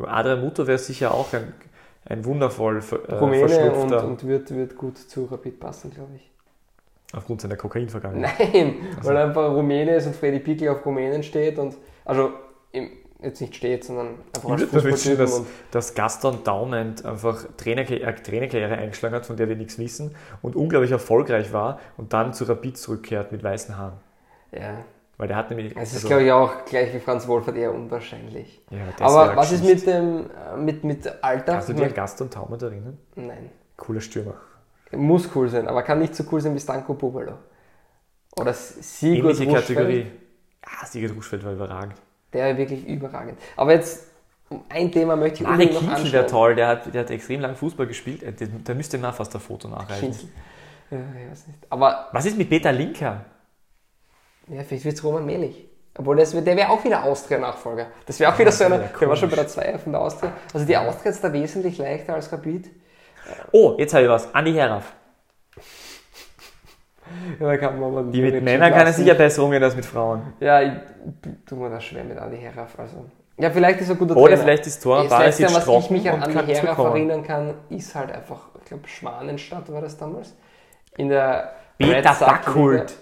Adrian Mutu wäre sicher auch ein, ein wundervoll äh, Rumäne und, und wird, wird gut zu Rapid passen, glaube ich. aufgrund seiner Kokainvergangenheit. Nein, weil er einfach Rumäne ist und Freddy Pickel auf Rumänen steht und, also im, jetzt nicht steht, sondern einfach als Fußballtypen dass, dass Gaston Daument einfach Trainerkarriere, äh, Trainerkarriere eingeschlagen hat, von der wir nichts wissen und unglaublich erfolgreich war und dann zu Rapid zurückkehrt mit weißen Haaren. ja. Weil der hat nämlich. Es ist, also- glaube ich, auch gleich wie Franz Wohlfahrt eher unwahrscheinlich. ja, Aber wäre was ist mit dem, mit, mit Alter? Kannst du dir an Gaston Daument erinnern? Nein. Cooler Stürmer. Muss cool sein, aber kann nicht so cool sein wie Stanko Bubalo. Oder Sigurd Ähnliche Ruschfeld, Kategorie. Ja, Sigurd Ruschfeld war überragend. Der war wirklich überragend. Aber jetzt, um ein Thema möchte ich unbedingt noch Kinzel wäre anschauen. toll, der hat, der hat extrem lang Fußball gespielt. Äh, der- Da müsste man fast ein Foto nachreichen. Kinzel. Ja, ich weiß nicht. Aber Was ist mit Peter Linker? Ja, vielleicht wird es Roman Melich. Obwohl, das, der wäre auch wieder Austria-Nachfolger. Das wäre auch wieder so einer, wär der war schon bei der Zweier von der Austria. Also die Austria ist da wesentlich leichter als Rapid. Oh, jetzt habe ich was. Andi Heraf. Ja, kann man mal Die mit Männern kann er sicher besser umgehen als mit Frauen. Ja, ich tu mir das schwer mit Andi Heraf. Also, Ja, vielleicht ist er ein guter Oder Trainer. vielleicht ist Tora Das Letzte, was ich mich an, und an kann die Heraf zurückkommen. erinnern kann, ist halt einfach, ich glaube, Schwanenstadt war das damals. In der Liga. Backholt.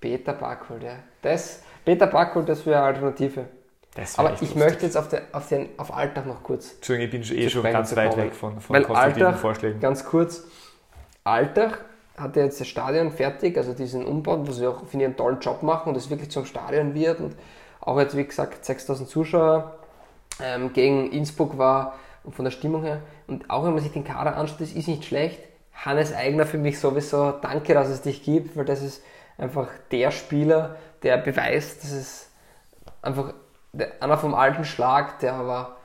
Peter Backholt, ja. Das, Peter Backholt, das wäre eine Alternative. Aber ich lustig. möchte jetzt auf den, auf den auf Alltag noch kurz. Entschuldigung, ich bin eh schon ganz weit weg von, von Weil Alltag, Vorschlägen. ganz kurz, Alltag hat ja jetzt das Stadion fertig, also diesen Umbau, wo sie auch, finde ich, einen tollen Job machen und es wirklich zum Stadion wird und auch jetzt, wie gesagt, 6000 Zuschauer ähm, gegen Innsbruck war und von der Stimmung her und auch wenn man sich den Kader anschaut, das ist nicht schlecht. Hannes Eigner für mich sowieso, danke, dass es dich gibt, weil das ist einfach der Spieler, der beweist, dass es einfach einer vom alten Schlag, der aber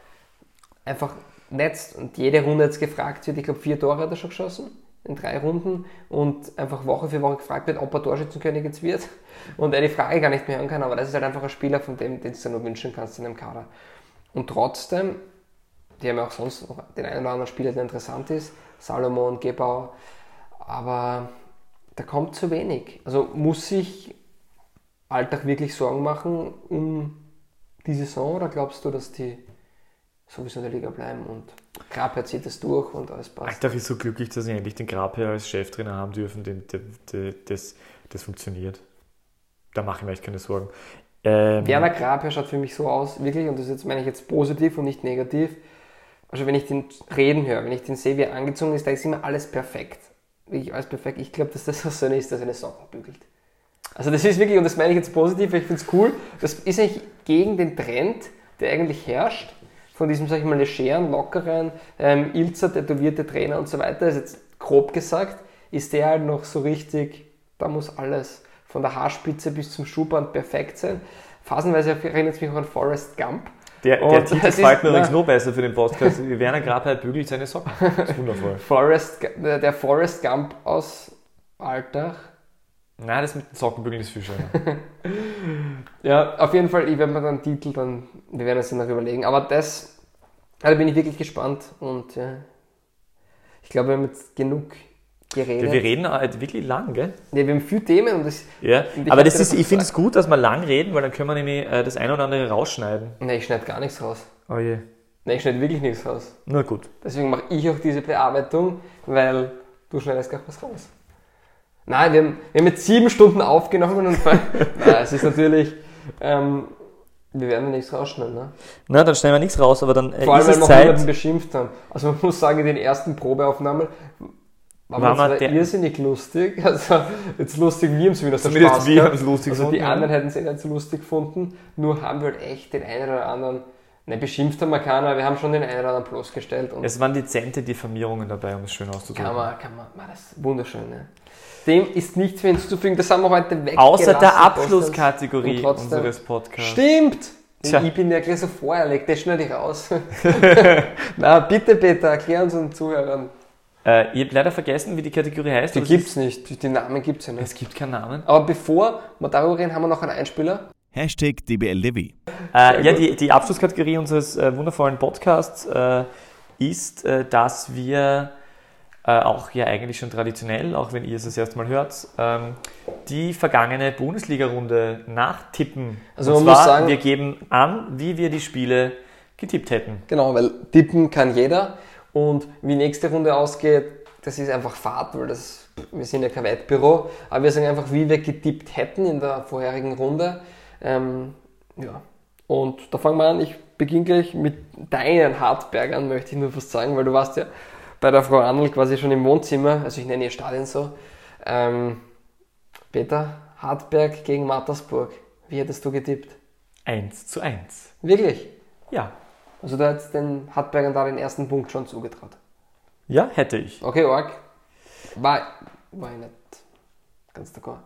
einfach netzt. Und jede Runde jetzt gefragt wird, ich glaube vier Tore hat er schon geschossen in drei Runden und einfach Woche für Woche gefragt wird, ob er Torschützenkönig jetzt wird. Und er die Frage gar nicht mehr hören kann, aber das ist halt einfach ein Spieler, von dem, den du dir nur wünschen kannst in einem Kader. Und trotzdem, die haben ja auch sonst noch den einen oder anderen Spieler, der interessant ist, Salomon, Gebau, aber da kommt zu wenig. Also muss sich Alltag wirklich Sorgen machen um die Saison oder glaubst du, dass die sowieso in der Liga bleiben und Grabherr zieht das durch und alles passt? Alltag ist so glücklich, dass sie endlich den Grabherr als Cheftrainer haben dürfen. Den, der, der, das, das funktioniert. Da mache ich mir echt keine Sorgen. Ähm, Werner Grabherr schaut für mich so aus, wirklich, und das jetzt meine ich jetzt positiv und nicht negativ. Also wenn ich den reden höre, wenn ich den sehe, wie er angezogen ist, da ist immer alles perfekt. Wirklich alles perfekt. Ich glaube, dass das so eine ist, dass seine Socken bügelt. Also das ist wirklich, und das meine ich jetzt positiv, weil ich finde es cool, das ist eigentlich gegen den Trend, der eigentlich herrscht, von diesem, sag ich mal, legeren, lockeren, ähm, Ilzer, tätowierte Trainer und so weiter, ist jetzt grob gesagt, ist der halt noch so richtig, da muss alles von der Haarspitze bis zum Schuhband perfekt sein. Phasenweise erinnert es mich auch an Forrest Gump. Der, der Titel gefällt ist- mir übrigens noch besser für den Podcast. Werner Grabherr bügelt seine Socken. Das ist wundervoll. Forrest, der Forrest Gump aus Alltag. Nein, das mit den Sockenbügeln ist viel schöner. Ja, auf jeden Fall, ich werde mir dann Titel dann, wir werden uns dann noch überlegen. Aber das, da bin ich wirklich gespannt und ja, ich glaube, wir haben jetzt genug geredet. Wir reden halt wirklich lang, gell? Ja, wir haben viele Themen und das, Ja, Und aber das ist, ich finde es gut, dass wir lang reden, weil dann können wir nämlich äh, das eine oder andere rausschneiden. ne, ich schneide gar nichts raus. Oh je. Ne, ich schneide wirklich nichts raus. Na gut. Deswegen mache ich auch diese Bearbeitung, weil du schneidest gar was raus. Nein, wir haben, wir haben jetzt sieben Stunden aufgenommen und Nein, es ist natürlich, ähm, wir werden nichts rausschneiden, ne? Na, dann schneiden wir nichts raus, aber dann äh, Vor allem, ist weil es wir Zeit. beschimpft haben. Also man muss sagen, in den ersten Probeaufnahmen wir man zwar der- irrsinnig lustig. Also jetzt lustig, wir haben es wieder so Spaß wir haben es lustig Also die gefunden, ja. anderen hätten es eh nicht so lustig gefunden. Nur haben wir halt echt den einen oder anderen, ne, beschimpft haben wir keiner, aber wir haben schon den einen oder anderen bloßgestellt. Und Es waren dezente Diffamierungen dabei, um es schön auszudrücken. kann man, kann man, man, das ist wunderschön. Ne? Dem ist nichts mehr hinzuzufügen, das haben wir heute weg. Außer der Abschlusskategorie unseres Podcasts. Stimmt! Tja. Ich bin ja gleich so vorerlegt, das schneide ich raus. Na, bitte, Peter, erklär uns unseren Zuhörern. Äh, ihr habt leider vergessen, wie die Kategorie heißt. Die aber es gibt's nicht, die- Namen gibt's ja ist- nicht. Es gibt keinen Namen. Aber bevor wir darüber reden, haben wir noch einen Einspieler. Hashtag DBLDevi. Äh, ja, die, die Abschlusskategorie unseres äh, wundervollen Podcasts äh, ist, äh, dass wir äh, auch ja eigentlich schon traditionell, auch wenn ihr es das erste Mal hört, ähm, die vergangene Bundesliga-Runde nachtippen. Also Und man zwar, muss sagen- wir geben an, wie wir die Spiele getippt hätten. Genau, weil tippen kann jeder. Und wie nächste Runde ausgeht, das ist einfach Fahrt, weil das, wir sind ja kein Wettbüro. Aber wir sagen einfach, wie wir getippt hätten in der vorherigen Runde. Ähm, ja. Und da fangen wir an. Ich beginne gleich mit deinen Hartbergern, möchte ich nur fast sagen, weil du warst ja bei der Frau Arnold quasi schon im Wohnzimmer. Also ich nenne ihr Stadion so. Ähm, Peter, Hartberg gegen Mattersburg. Wie hättest du getippt? 1 zu 1. Wirklich? Ja. Also du hättest den Hartbergern da den ersten Punkt schon zugetraut. Ja, hätte ich. Okay, Org. War, war ich nicht ganz d'accord.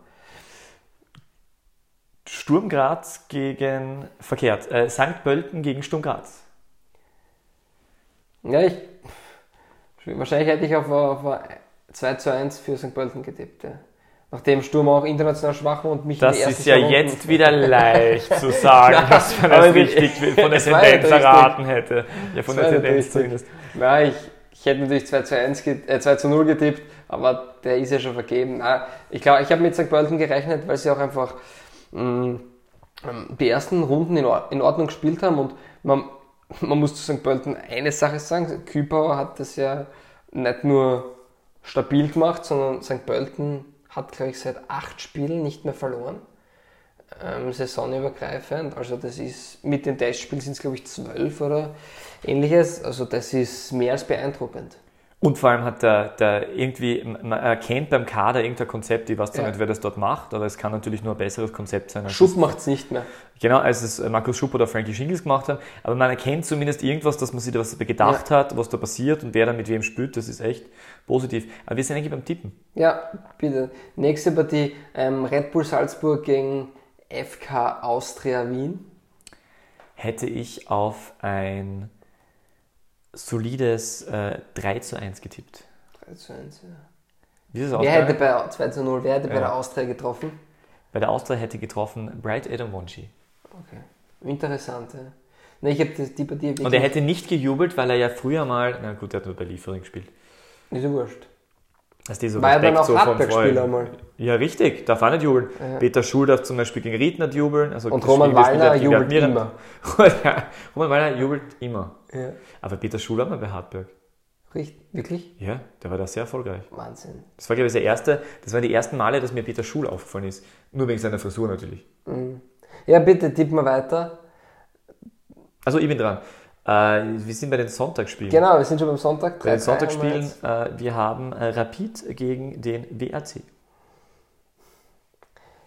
Sturm Graz gegen, verkehrt, äh, St. Pölten gegen Sturm Graz. Ja, ich. Wahrscheinlich hätte ich auf, auf ein 2 zu 1 für St. Pölten getippt. Ja. Nachdem Sturm auch international schwach war und mich in Das ist ja Runden- jetzt wieder leicht zu sagen, Nein, dass man das richtig von der Tendenz erraten hätte. Ja, von der Tendenz zumindest. Ja, ich, ich hätte natürlich 2 zu, 1 get- äh, 2 zu 0 getippt, aber der ist ja schon vergeben. Nein, ich glaube, ich habe mit St. Pölten gerechnet, weil sie auch einfach mh, ähm, die ersten Runden in, Or in Ordnung gespielt haben und man, man muss zu St. Pölten eine Sache sagen, Kübauer hat das ja nicht nur stabil gemacht, sondern St. Pölten hat, glaube ich, seit acht Spielen nicht mehr verloren. Ähm, saisonübergreifend. Also das ist mit den Testspielen sind es, glaube ich, zwölf oder ähnliches. Also das ist mehr als beeindruckend. Und vor allem hat der, der irgendwie, man erkennt beim Kader irgendein Konzept, ich weiß zwar Ja. nicht, wer das dort macht, aber es kann natürlich nur ein besseres Konzept sein. Schupp macht es nicht mehr. Genau, als es Markus Schupp oder Frankie Shingles gemacht haben. Aber man erkennt zumindest irgendwas, dass man sich da was gedacht hat, was da passiert und wer da mit wem spielt. Das ist echt positiv. Aber wir sind eigentlich beim Tippen. Ja, bitte. Nächste Partie, ähm, Red Bull Salzburg gegen FK Austria Wien. Hätte ich auf ein solides äh, 3 zu 1 getippt. 3 zu 1, ja. Wie ist es Wer hätte bei 2 zu 0, wer hätte bei Ja. der Austria getroffen? Bei der Austria hätte getroffen Bright Adam Wonji. Okay. Interessant, ja. Ne, ich habe die, Partie. Und er hätte nicht gejubelt, weil er ja früher mal, na gut, er hat nur bei Liefering gespielt. Ist ja wurscht. Dass die so War Respekt auch so vom Hartberg-Spieler Freund. mal. Ja, richtig, darf auch nicht jubeln. Ja. Peter Schul darf zum Beispiel gegen Riedner jubeln. Also Und Roman Wallner jubelt immer. Roman Wallner jubelt immer. Ja. Aber Peter Schul war bei Hartberg. Richtig, wirklich? Ja, der war da sehr erfolgreich. Wahnsinn. Das war, glaube ich, der erste, das waren die ersten Male, dass mir Peter Schul aufgefallen ist. Nur wegen seiner Frisur natürlich. Ja, bitte, tipp mal weiter. Also ich bin dran. Äh, wir sind bei den Sonntagsspielen. Genau, wir sind schon beim Sonntag. Bei den 3-3 Sonntagsspielen, haben wir äh, wir haben äh, Rapid gegen den WRC.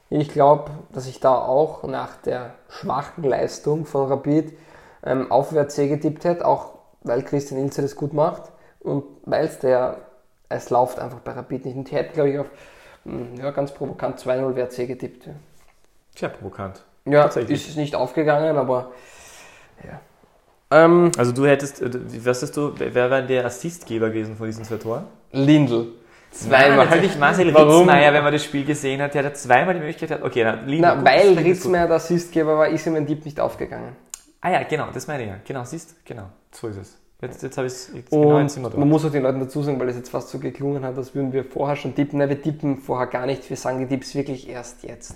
Ich glaube, dass ich da auch nach der schwachen Leistung von Rapid ähm, auf WRC getippt hätte, auch weil Christian Ilse das gut macht und weil es der, es läuft einfach bei Rapid nicht. Und ich hätte, glaube ich, auf mh, ja, ganz provokant 2-0 WRC getippt. Ja, Sehr provokant. ja Tatsächlich. ist es nicht aufgegangen, aber ja. Ähm, Also du hättest, äh, was du, wer wäre der Assistgeber gewesen von diesen zwei Toren? Lindl. Zweimal. Zweimal. Natürlich Marcel Warum? Ritzmeier, wenn man das Spiel gesehen hat, der hat zweimal die Möglichkeit gehabt. Okay, na, Lindl, Na, gut, weil. Ritzmeier der Assistgeber war, ist ihm ein Tipp nicht aufgegangen. Ah ja, genau, das meine ich ja. Genau, siehst genau, so ist es. Jetzt, jetzt habe ich es, genau, jetzt sind wir man muss auch den Leuten dazu sagen, weil es jetzt fast so geklungen hat, als würden wir vorher schon tippen. Nein, wir tippen vorher gar nicht. Wir sagen die Tipps wirklich erst jetzt.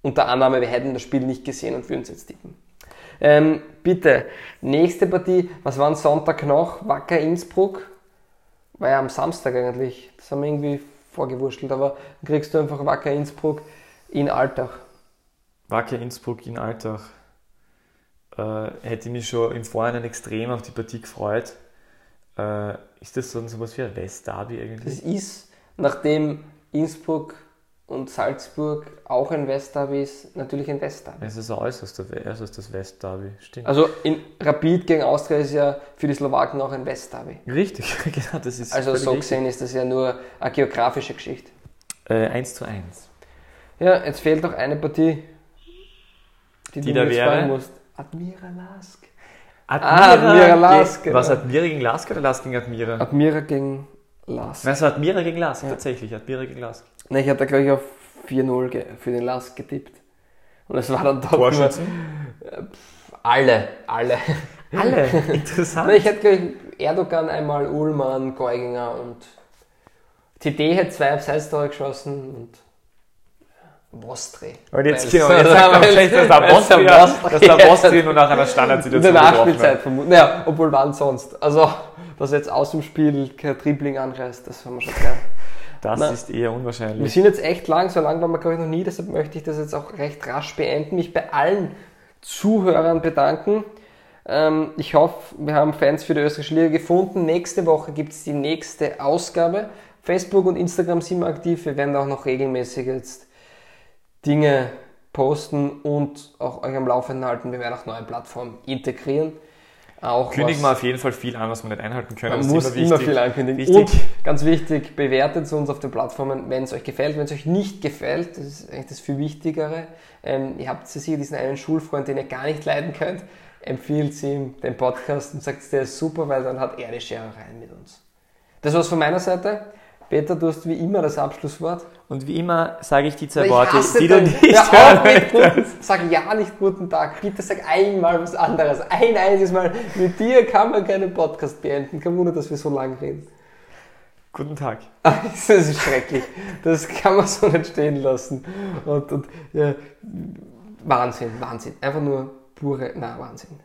Unter Annahme, wir hätten das Spiel nicht gesehen und würden es jetzt tippen. Ähm, bitte, nächste Partie. Was war am Sonntag noch? Wacker Innsbruck. War ja am Samstag eigentlich. Das haben wir irgendwie vorgewurschtelt. Aber dann kriegst du einfach Wacker Innsbruck in Alltag. Wacker Innsbruck in Alltag. Äh, hätte mich schon im Vorhinein extrem auf die Partie gefreut. Äh, ist das so sowas wie ein West-Derby Das eigentlich? ist, nachdem Innsbruck und Salzburg auch ein Westderby ist, natürlich ein Westderby. Es ist ein äußerst, äußerst das West-Derby, stimmt. Also in Rapid gegen Austria ist ja für die Slowaken auch ein Westderby. Richtig, genau, das ist Also so richtig. gesehen ist das ja nur eine geografische Geschichte. Äh, 1 zu 1. Ja, jetzt fehlt noch eine Partie, die, Die du da wäre? musst. Admira Lask. Admira, Admira ge- Lask, genau. Was, Admira gegen Lask oder Lask gegen Admira? Admira gegen Lask. War Admira gegen Lask, Ja. tatsächlich. Admira gegen Lask. Ne, ich habe da glaube ich auf 4-0 ge- für den Lask getippt. Und es war dann doch nur Torschützen? alle, alle. Alle, interessant. Na, ich hätte glaube ich Erdogan einmal, Ullmann, Geuginger und TD hätte zwei Abseits-Tore geschossen und Vostri. Und jetzt, genau, jetzt sagt man wahrscheinlich, dass der der Vostri dass der Austria nur nach einer In Standardsituation der getroffen Nachspielzeit vermuten. Naja, obwohl wann sonst. Also, dass er jetzt aus dem Spiel kein Dribbling anreißt, das haben wir schon gern. Das Na. ist eher Wir unwahrscheinlich. sind jetzt echt lang, so lang waren wir glaube ich noch nie, deshalb möchte ich das jetzt auch recht rasch beenden. Mich bei allen Zuhörern bedanken. Ähm, ich hoffe, wir haben Fans für die österreichische Liga gefunden. Nächste Woche gibt es die nächste Ausgabe. Facebook und Instagram sind wir aktiv. Wir werden auch noch regelmäßig jetzt Dinge posten und auch euch am Laufenden halten. Wir werden auch neue Plattformen integrieren. Auch Kündigen wir auf jeden Fall viel an, was wir nicht einhalten können. man Das ist muss immer, wichtig. viel ankündigen. Wichtig. Und ganz wichtig, bewertet uns auf den Plattformen, wenn es euch gefällt. Wenn es euch nicht gefällt, das ist eigentlich das viel Wichtigere. Ähm, ihr habt sicher diesen einen Schulfreund, den ihr gar nicht leiden könnt. Empfiehlt ihm den Podcast und sagt, der ist super, weil dann hat er die Schere rein mit uns. Das war's von meiner Seite. Peter, du hast wie immer das Abschlusswort. Und wie immer sage ich die zwei Worte, die du nicht guten, Sag ja nicht guten Tag. Bitte sag einmal was anderes. Ein einziges Mal. Mit dir kann man keinen Podcast beenden. Kein Wunder, dass wir so lang reden. Guten Tag. Das ist schrecklich. Das kann man so nicht stehen lassen. Und, und ja, Wahnsinn, Wahnsinn. Einfach nur pure, na Wahnsinn.